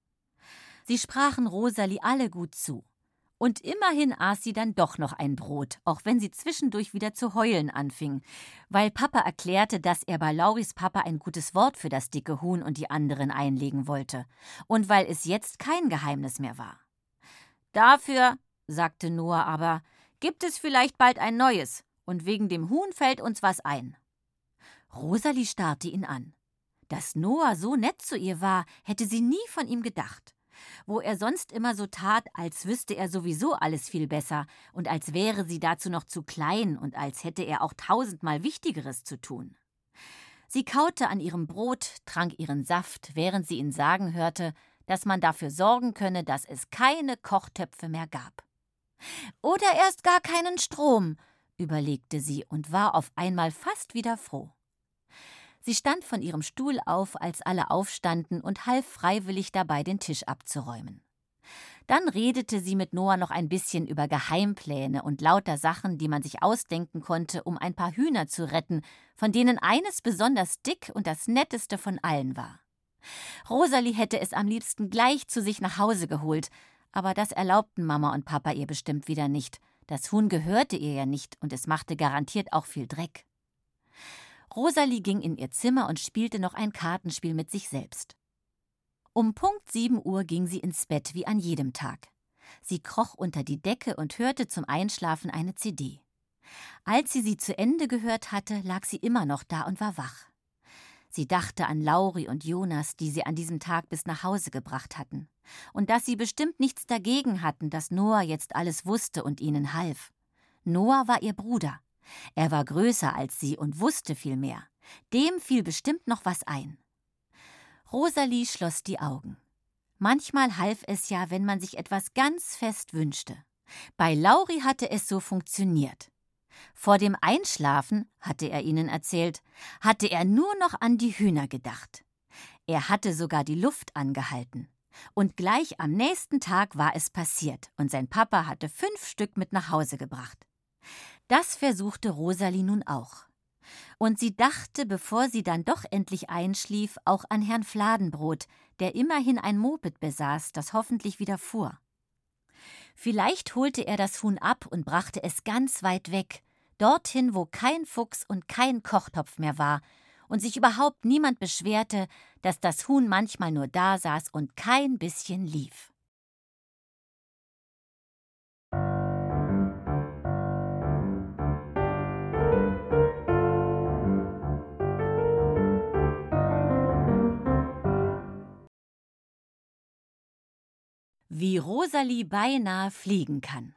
Sie sprachen Rosalie alle gut zu. Und immerhin aß sie dann doch noch ein Brot, auch wenn sie zwischendurch wieder zu heulen anfing, weil Papa erklärte, dass er bei Lauris Papa ein gutes Wort für das dicke Huhn und die anderen einlegen wollte, und weil es jetzt kein Geheimnis mehr war. Dafür, sagte Noah aber, gibt es vielleicht bald ein neues, und wegen dem Huhn fällt uns was ein. Rosalie starrte ihn an. Dass Noah so nett zu ihr war, hätte sie nie von ihm gedacht. Wo er sonst immer so tat, als wüsste er sowieso alles viel besser und als wäre sie dazu noch zu klein und als hätte er auch tausendmal Wichtigeres zu tun. Sie kaute an ihrem Brot, trank ihren Saft, während sie ihn sagen hörte, dass man dafür sorgen könne, dass es keine Kochtöpfe mehr gab. Oder erst gar keinen Strom, überlegte sie und war auf einmal fast wieder froh. Sie stand von ihrem Stuhl auf, als alle aufstanden und half freiwillig dabei, den Tisch abzuräumen. Dann redete sie mit Noah noch ein bisschen über Geheimpläne und lauter Sachen, die man sich ausdenken konnte, um ein paar Hühner zu retten, von denen eines besonders dick und das netteste von allen war. Rosalie hätte es am liebsten gleich zu sich nach Hause geholt, aber das erlaubten Mama und Papa ihr bestimmt wieder nicht. Das Huhn gehörte ihr ja nicht und es machte garantiert auch viel Dreck. Rosalie ging in ihr Zimmer und spielte noch ein Kartenspiel mit sich selbst. Um Punkt sieben Uhr ging sie ins Bett wie an jedem Tag. Sie kroch unter die Decke und hörte zum Einschlafen eine CD. Als sie sie zu Ende gehört hatte, lag sie immer noch da und war wach. Sie dachte an Lauri und Jonas, die sie an diesem Tag bis nach Hause gebracht hatten, und dass sie bestimmt nichts dagegen hatten, dass Noah jetzt alles wusste und ihnen half. Noah war ihr Bruder. Er war größer als sie und wusste viel mehr. Dem fiel bestimmt noch was ein. Rosalie schloss die Augen. Manchmal half es ja, wenn man sich etwas ganz fest wünschte. Bei Lauri hatte es so funktioniert. Vor dem Einschlafen, hatte er ihnen erzählt, hatte er nur noch an die Hühner gedacht. Er hatte sogar die Luft angehalten. Und gleich am nächsten Tag war es passiert, und sein Papa hatte fünf Stück mit nach Hause gebracht. Das versuchte Rosalie nun auch. Und sie dachte, bevor sie dann doch endlich einschlief, auch an Herrn Fladenbrot, der immerhin ein Moped besaß, das hoffentlich wieder fuhr. Vielleicht holte er das Huhn ab und brachte es ganz weit weg, dorthin, wo kein Fuchs und kein Kochtopf mehr war, und sich überhaupt niemand beschwerte, dass das Huhn manchmal nur da saß und kein bisschen lief. Wie Rosalie beinahe fliegen kann.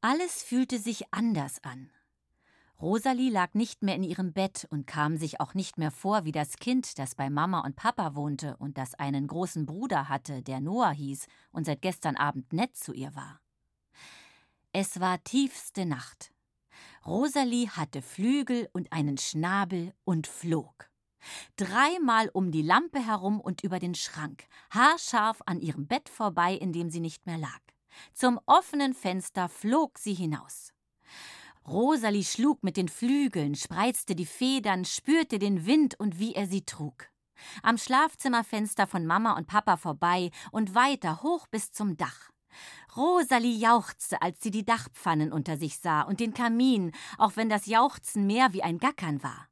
Alles fühlte sich anders an. Rosalie lag nicht mehr in ihrem Bett und kam sich auch nicht mehr vor wie das Kind, das bei Mama und Papa wohnte und das einen großen Bruder hatte, der Noah hieß und seit gestern Abend nett zu ihr war. Es war tiefste Nacht. Rosalie hatte Flügel und einen Schnabel und flog dreimal um die Lampe herum und über den Schrank, haarscharf an ihrem Bett vorbei, in dem sie nicht mehr lag. Zum offenen Fenster flog sie hinaus. Rosalie schlug mit den Flügeln, spreizte die Federn, spürte den Wind und wie er sie trug. Am Schlafzimmerfenster von Mama und Papa vorbei und weiter hoch bis zum Dach. Rosalie jauchzte, als sie die Dachpfannen unter sich sah und den Kamin, auch wenn das Jauchzen mehr wie ein Gackern war.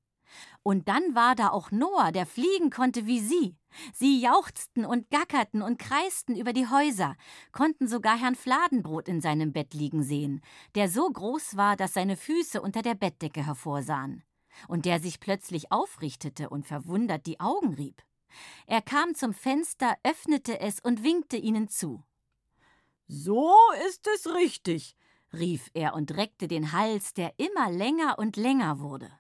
Und dann war da auch Noah, der fliegen konnte wie sie. Sie jauchzten und gackerten und kreisten über die Häuser, konnten sogar Herrn Fladenbrot in seinem Bett liegen sehen, der so groß war, dass seine Füße unter der Bettdecke hervorsahen, und der sich plötzlich aufrichtete und verwundert die Augen rieb. Er kam zum Fenster, öffnete es und winkte ihnen zu. So ist es richtig, rief er und reckte den Hals, der immer länger und länger wurde.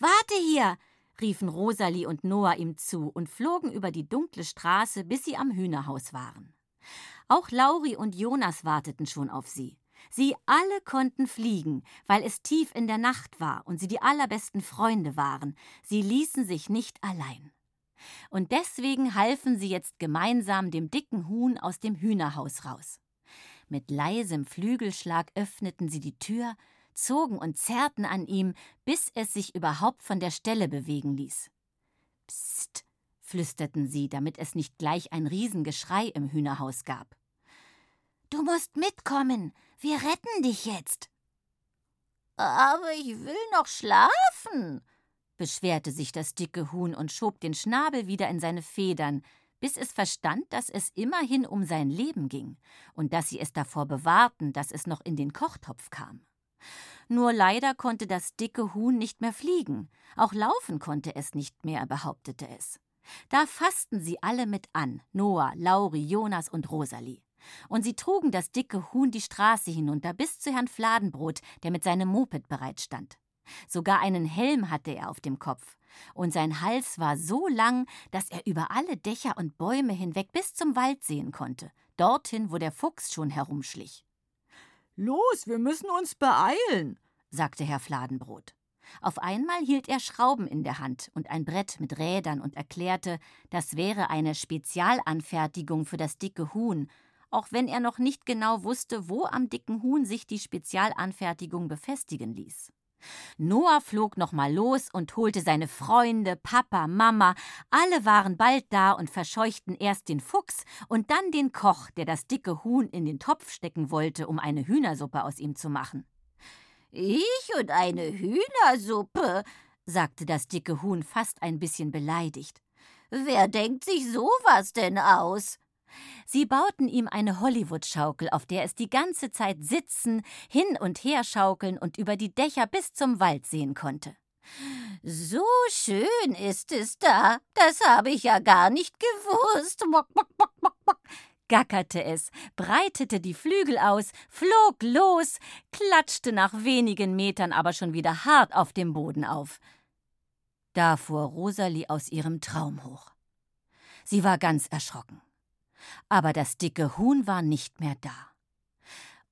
Warte hier! riefen Rosalie und Noah ihm zu und flogen über die dunkle Straße, bis sie am Hühnerhaus waren. Auch Lauri und Jonas warteten schon auf sie. Sie alle konnten fliegen, weil es tief in der Nacht war und sie die allerbesten Freunde waren. Sie ließen sich nicht allein. Und deswegen halfen sie jetzt gemeinsam dem dicken Huhn aus dem Hühnerhaus raus. Mit leisem Flügelschlag öffneten sie die Tür, zogen und zerrten an ihm, bis es sich überhaupt von der Stelle bewegen ließ. Psst, flüsterten sie, damit es nicht gleich ein Riesengeschrei im Hühnerhaus gab. Du musst mitkommen, wir retten dich jetzt. Aber ich will noch schlafen, beschwerte sich das dicke Huhn und schob den Schnabel wieder in seine Federn, bis es verstand, dass es immerhin um sein Leben ging und dass sie es davor bewahrten, dass es noch in den Kochtopf kam. Nur leider konnte das dicke Huhn nicht mehr fliegen, auch laufen konnte es nicht mehr, behauptete es. Da fassten sie alle mit an, Noah, Lauri, Jonas und Rosalie. Und sie trugen das dicke Huhn die Straße hinunter bis zu Herrn Fladenbrot, der mit seinem Moped bereitstand. Sogar einen Helm hatte er auf dem Kopf, und sein Hals war so lang, dass er über alle Dächer und Bäume hinweg bis zum Wald sehen konnte, dorthin, wo der Fuchs schon herumschlich. Los, wir müssen uns beeilen, sagte Herr Fladenbrot. Auf einmal hielt er Schrauben in der Hand und ein Brett mit Rädern und erklärte, das wäre eine Spezialanfertigung für das dicke Huhn, auch wenn er noch nicht genau wusste, wo am dicken Huhn sich die Spezialanfertigung befestigen ließ. Noah flog nochmal los und holte seine Freunde, Papa, Mama, alle waren bald da und verscheuchten erst den Fuchs und dann den Koch, der das dicke Huhn in den Topf stecken wollte, um eine Hühnersuppe aus ihm zu machen. Ich und eine Hühnersuppe, sagte das dicke Huhn fast ein bisschen beleidigt. Wer denkt sich sowas denn aus? Sie bauten ihm eine Hollywood-Schaukel, auf der es die ganze Zeit sitzen, hin und her schaukeln und über die Dächer bis zum Wald sehen konnte. So schön ist es da, das habe ich ja gar nicht gewusst. Mock, mock, mock, mock, mock gackerte es, breitete die Flügel aus, flog los, klatschte nach wenigen Metern aber schon wieder hart auf dem Boden auf. Da fuhr Rosalie aus ihrem Traum hoch. Sie war ganz erschrocken. Aber das dicke Huhn war nicht mehr da.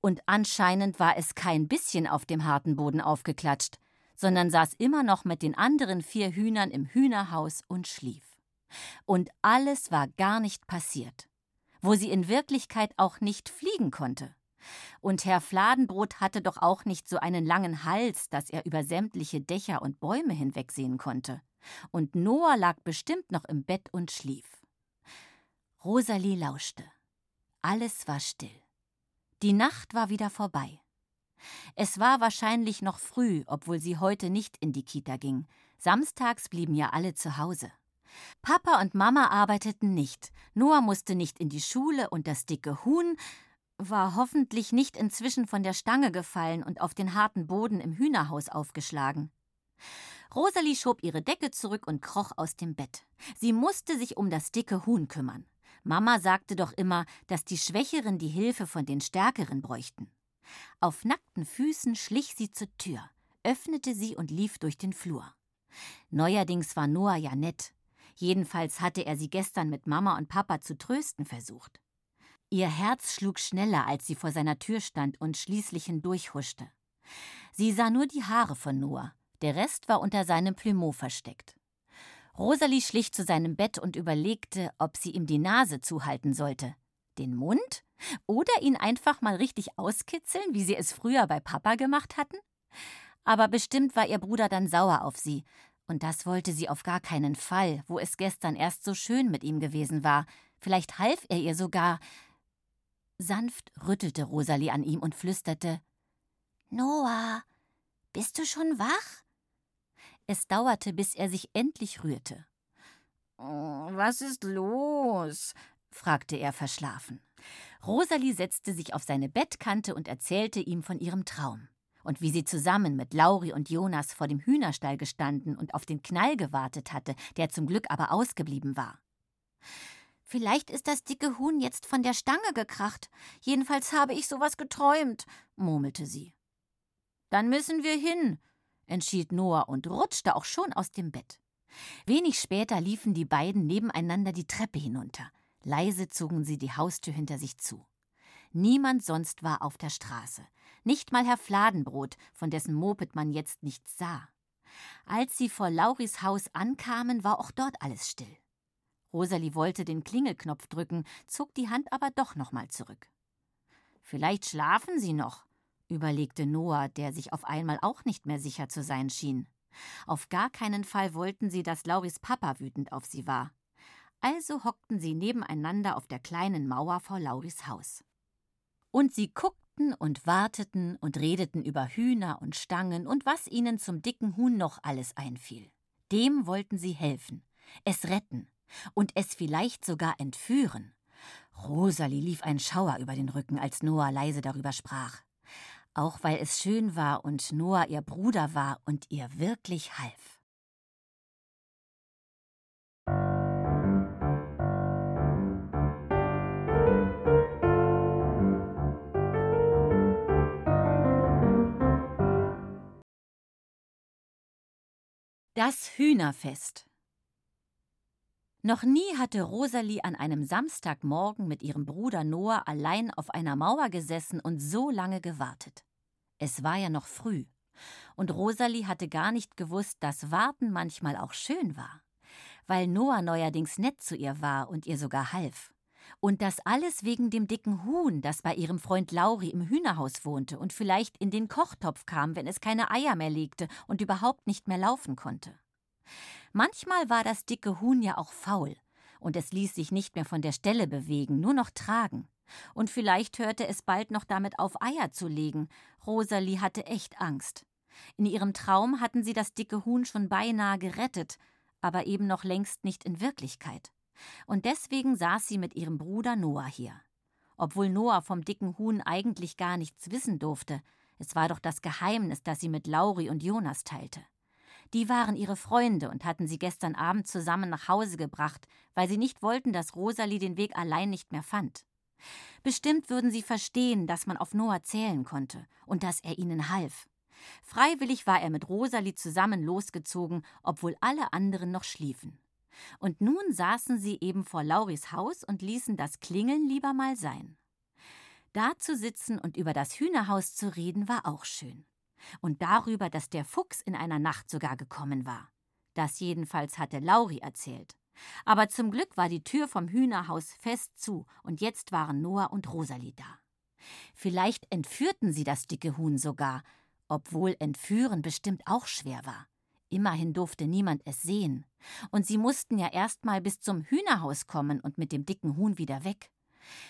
Und anscheinend war es kein bisschen auf dem harten Boden aufgeklatscht, sondern saß immer noch mit den anderen vier Hühnern im Hühnerhaus und schlief. Und alles war gar nicht passiert wo sie in Wirklichkeit auch nicht fliegen konnte. Und Herr Fladenbrot hatte doch auch nicht so einen langen Hals, dass er über sämtliche Dächer und Bäume hinwegsehen konnte. Und Noah lag bestimmt noch im Bett und schlief. Rosalie lauschte. Alles war still. Die Nacht war wieder vorbei. Es war wahrscheinlich noch früh, obwohl sie heute nicht in die Kita ging. Samstags blieben ja alle zu Hause. Papa und Mama arbeiteten nicht. Noah musste nicht in die Schule und das dicke Huhn war hoffentlich nicht inzwischen von der Stange gefallen und auf den harten Boden im Hühnerhaus aufgeschlagen. Rosalie schob ihre Decke zurück und kroch aus dem Bett. Sie musste sich um das dicke Huhn kümmern. Mama sagte doch immer, dass die Schwächeren die Hilfe von den Stärkeren bräuchten. Auf nackten Füßen schlich sie zur Tür, öffnete sie und lief durch den Flur. Neuerdings war Noah ja nett. Jedenfalls hatte er sie gestern mit Mama und Papa zu trösten versucht. Ihr Herz schlug schneller, als sie vor seiner Tür stand und schließlich hindurchhuschte. Sie sah nur die Haare von Noah, der Rest war unter seinem Plumeau versteckt. Rosalie schlich zu seinem Bett und überlegte, ob sie ihm die Nase zuhalten sollte. Den Mund? Oder ihn einfach mal richtig auskitzeln, wie sie es früher bei Papa gemacht hatten? Aber bestimmt war ihr Bruder dann sauer auf sie, und das wollte sie auf gar keinen Fall, wo es gestern erst so schön mit ihm gewesen war. Vielleicht half er ihr sogar. Sanft rüttelte Rosalie an ihm und flüsterte Noah, bist du schon wach? Es dauerte, bis er sich endlich rührte. Oh, was ist los? fragte er verschlafen. Rosalie setzte sich auf seine Bettkante und erzählte ihm von ihrem Traum und wie sie zusammen mit Lauri und Jonas vor dem Hühnerstall gestanden und auf den Knall gewartet hatte, der zum Glück aber ausgeblieben war. Vielleicht ist das dicke Huhn jetzt von der Stange gekracht. Jedenfalls habe ich sowas geträumt, murmelte sie. Dann müssen wir hin, entschied Noah und rutschte auch schon aus dem Bett. Wenig später liefen die beiden nebeneinander die Treppe hinunter. Leise zogen sie die Haustür hinter sich zu. Niemand sonst war auf der Straße. Nicht mal Herr Fladenbrot, von dessen Moped man jetzt nichts sah. Als sie vor Lauris Haus ankamen, war auch dort alles still. Rosalie wollte den Klingelknopf drücken, zog die Hand aber doch nochmal zurück. Vielleicht schlafen sie noch, überlegte Noah, der sich auf einmal auch nicht mehr sicher zu sein schien. Auf gar keinen Fall wollten sie, dass Lauris Papa wütend auf sie war. Also hockten sie nebeneinander auf der kleinen Mauer vor Lauris Haus. Und sie guckten und warteten und redeten über Hühner und Stangen und was ihnen zum dicken Huhn noch alles einfiel. Dem wollten sie helfen, es retten und es vielleicht sogar entführen. Rosalie lief ein Schauer über den Rücken, als Noah leise darüber sprach. Auch weil es schön war und Noah ihr Bruder war und ihr wirklich half. Das Hühnerfest Noch nie hatte Rosalie an einem Samstagmorgen mit ihrem Bruder Noah allein auf einer Mauer gesessen und so lange gewartet. Es war ja noch früh, und Rosalie hatte gar nicht gewusst, dass Warten manchmal auch schön war, weil Noah neuerdings nett zu ihr war und ihr sogar half. Und das alles wegen dem dicken Huhn, das bei ihrem Freund Lauri im Hühnerhaus wohnte und vielleicht in den Kochtopf kam, wenn es keine Eier mehr legte und überhaupt nicht mehr laufen konnte. Manchmal war das dicke Huhn ja auch faul, und es ließ sich nicht mehr von der Stelle bewegen, nur noch tragen. Und vielleicht hörte es bald noch damit auf, Eier zu legen. Rosalie hatte echt Angst. In ihrem Traum hatten sie das dicke Huhn schon beinahe gerettet, aber eben noch längst nicht in Wirklichkeit. Und deswegen saß sie mit ihrem Bruder Noah hier. Obwohl Noah vom dicken Huhn eigentlich gar nichts wissen durfte, es war doch das Geheimnis, das sie mit Lauri und Jonas teilte. Die waren ihre Freunde und hatten sie gestern Abend zusammen nach Hause gebracht, weil sie nicht wollten, dass Rosalie den Weg allein nicht mehr fand. Bestimmt würden sie verstehen, dass man auf Noah zählen konnte und dass er ihnen half. Freiwillig war er mit Rosalie zusammen losgezogen, obwohl alle anderen noch schliefen. Und nun saßen sie eben vor Lauris Haus und ließen das Klingeln lieber mal sein. Da zu sitzen und über das Hühnerhaus zu reden, war auch schön. Und darüber, dass der Fuchs in einer Nacht sogar gekommen war. Das jedenfalls hatte Lauri erzählt. Aber zum Glück war die Tür vom Hühnerhaus fest zu, und jetzt waren Noah und Rosalie da. Vielleicht entführten sie das dicke Huhn sogar, obwohl entführen bestimmt auch schwer war. Immerhin durfte niemand es sehen. Und sie mussten ja erst mal bis zum Hühnerhaus kommen und mit dem dicken Huhn wieder weg.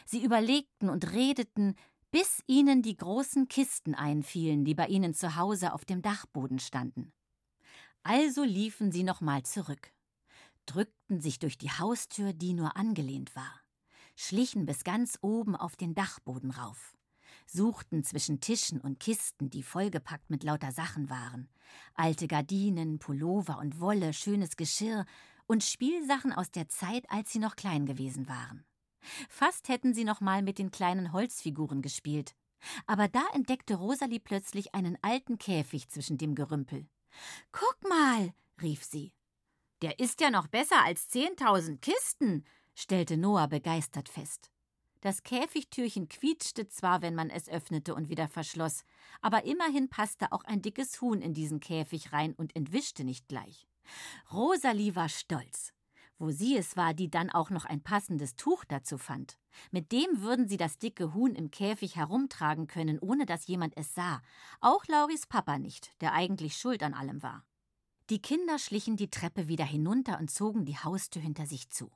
Sie überlegten und redeten, bis ihnen die großen Kisten einfielen, die bei ihnen zu Hause auf dem Dachboden standen. Also liefen sie nochmal zurück, drückten sich durch die Haustür, die nur angelehnt war, schlichen bis ganz oben auf den Dachboden rauf suchten zwischen Tischen und Kisten, die vollgepackt mit lauter Sachen waren. Alte Gardinen, Pullover und Wolle, schönes Geschirr und Spielsachen aus der Zeit, als sie noch klein gewesen waren. Fast hätten sie noch mal mit den kleinen Holzfiguren gespielt. Aber da entdeckte Rosalie plötzlich einen alten Käfig zwischen dem Gerümpel. Guck mal, rief sie. Der ist ja noch besser als zehntausend Kisten, stellte Noah begeistert fest. Das Käfigtürchen quietschte zwar, wenn man es öffnete und wieder verschloss, aber immerhin passte auch ein dickes Huhn in diesen Käfig rein und entwischte nicht gleich. Rosalie war stolz. Wo sie es war, die dann auch noch ein passendes Tuch dazu fand. Mit dem würden sie das dicke Huhn im Käfig herumtragen können, ohne dass jemand es sah. Auch Lauris Papa nicht, der eigentlich schuld an allem war. Die Kinder schlichen die Treppe wieder hinunter und zogen die Haustür hinter sich zu.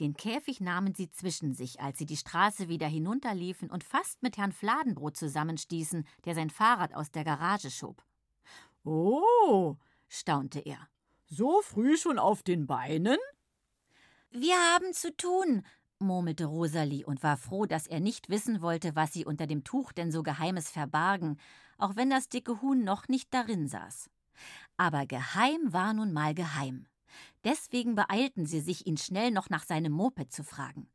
Den Käfig nahmen sie zwischen sich, als sie die Straße wieder hinunterliefen und fast mit Herrn Fladenbrot zusammenstießen, der sein Fahrrad aus der Garage schob. Oh, staunte er. So früh schon auf den Beinen? Wir haben zu tun, murmelte Rosalie und war froh, dass er nicht wissen wollte, was sie unter dem Tuch denn so Geheimes verbargen, auch wenn das dicke Huhn noch nicht darin saß. Aber geheim war nun mal geheim. Deswegen beeilten sie sich, ihn schnell noch nach seinem Moped zu fragen.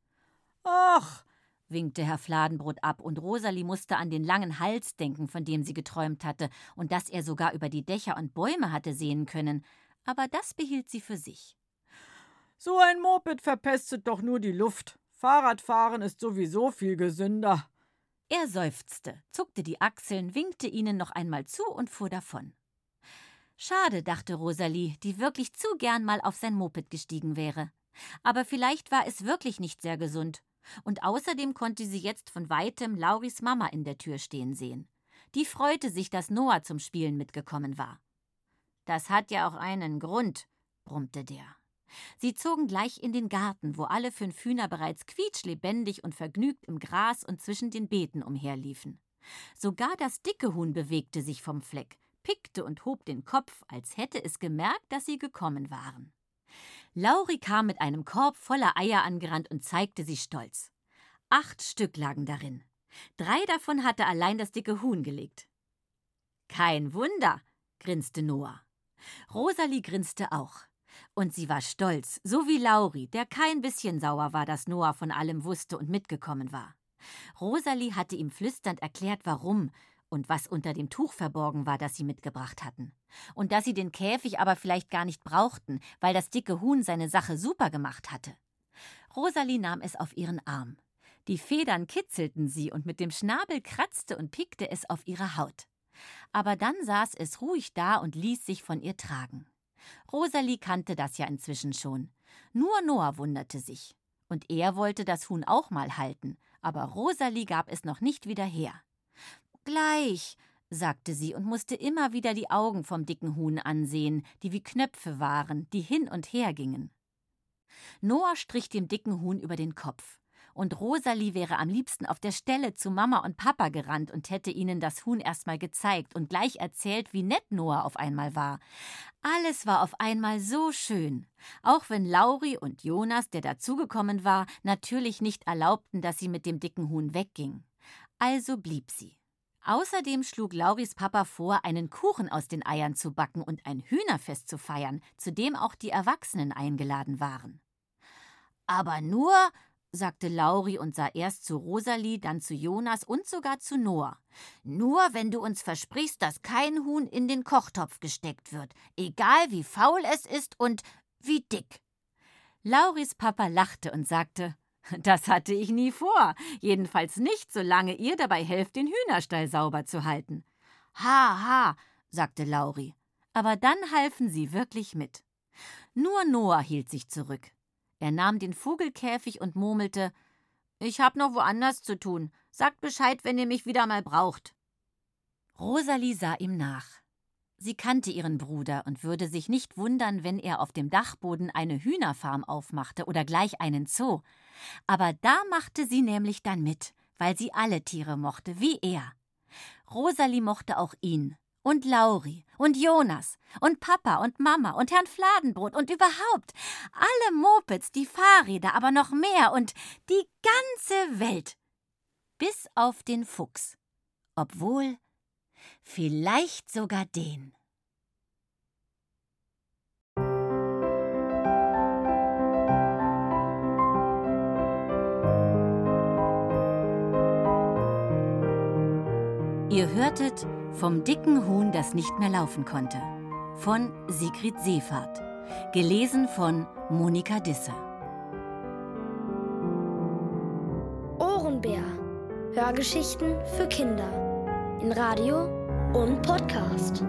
Ach, winkte Herr Fladenbrot ab, und Rosalie musste an den langen Hals denken, von dem sie geträumt hatte, und dass er sogar über die Dächer und Bäume hatte sehen können, aber das behielt sie für sich. So ein Moped verpestet doch nur die Luft. Fahrradfahren ist sowieso viel gesünder. Er seufzte, zuckte die Achseln, winkte ihnen noch einmal zu und fuhr davon. Schade, dachte Rosalie, die wirklich zu gern mal auf sein Moped gestiegen wäre. Aber vielleicht war es wirklich nicht sehr gesund. Und außerdem konnte sie jetzt von weitem Lauris Mama in der Tür stehen sehen. Die freute sich, dass Noah zum Spielen mitgekommen war. Das hat ja auch einen Grund, brummte der. Sie zogen gleich in den Garten, wo alle fünf Hühner bereits quietschlebendig und vergnügt im Gras und zwischen den Beeten umherliefen. Sogar das dicke Huhn bewegte sich vom Fleck, pickte und hob den Kopf, als hätte es gemerkt, dass sie gekommen waren. Lauri kam mit einem Korb voller Eier angerannt und zeigte sie stolz. Acht Stück lagen darin. Drei davon hatte allein das dicke Huhn gelegt. Kein Wunder, grinste Noah. Rosalie grinste auch. Und sie war stolz, so wie Lauri, der kein bisschen sauer war, dass Noah von allem wusste und mitgekommen war. Rosalie hatte ihm flüsternd erklärt, warum, und was unter dem Tuch verborgen war, das sie mitgebracht hatten. Und dass sie den Käfig aber vielleicht gar nicht brauchten, weil das dicke Huhn seine Sache super gemacht hatte. Rosalie nahm es auf ihren Arm. Die Federn kitzelten sie und mit dem Schnabel kratzte und pickte es auf ihre Haut. Aber dann saß es ruhig da und ließ sich von ihr tragen. Rosalie kannte das ja inzwischen schon. Nur Noah wunderte sich. Und er wollte das Huhn auch mal halten, aber Rosalie gab es noch nicht wieder her. Gleich, sagte sie und musste immer wieder die Augen vom dicken Huhn ansehen, die wie Knöpfe waren, die hin und her gingen. Noah strich dem dicken Huhn über den Kopf und Rosalie wäre am liebsten auf der Stelle zu Mama und Papa gerannt und hätte ihnen das Huhn erstmal gezeigt und gleich erzählt, wie nett Noah auf einmal war. Alles war auf einmal so schön, auch wenn Lauri und Jonas, der dazugekommen war, natürlich nicht erlaubten, dass sie mit dem dicken Huhn wegging. Also blieb sie. Außerdem schlug Lauris Papa vor, einen Kuchen aus den Eiern zu backen und ein Hühnerfest zu feiern, zu dem auch die Erwachsenen eingeladen waren. Aber nur, sagte Lauri und sah erst zu Rosalie, dann zu Jonas und sogar zu Noah. Nur wenn du uns versprichst, dass kein Huhn in den Kochtopf gesteckt wird, egal wie faul es ist und wie dick. Lauris Papa lachte und sagte, das hatte ich nie vor, jedenfalls nicht, solange ihr dabei helft, den Hühnerstall sauber zu halten. Ha, ha, sagte Lauri. Aber dann halfen sie wirklich mit. Nur Noah hielt sich zurück. Er nahm den Vogelkäfig und murmelte Ich hab noch woanders zu tun. Sagt Bescheid, wenn ihr mich wieder mal braucht. Rosalie sah ihm nach. Sie kannte ihren Bruder und würde sich nicht wundern, wenn er auf dem Dachboden eine Hühnerfarm aufmachte oder gleich einen Zoo. Aber da machte sie nämlich dann mit, weil sie alle Tiere mochte, wie er. Rosalie mochte auch ihn und Lauri und Jonas und Papa und Mama und Herrn Fladenbrot und überhaupt alle Mopeds, die Fahrräder, aber noch mehr und die ganze Welt. Bis auf den Fuchs. Obwohl, vielleicht sogar den. Ihr hörtet vom dicken Huhn, das nicht mehr laufen konnte. Von Sigrid Seefahrt. Gelesen von Monika Disser. Ohrenbär. Hörgeschichten für Kinder. In Radio und Podcast.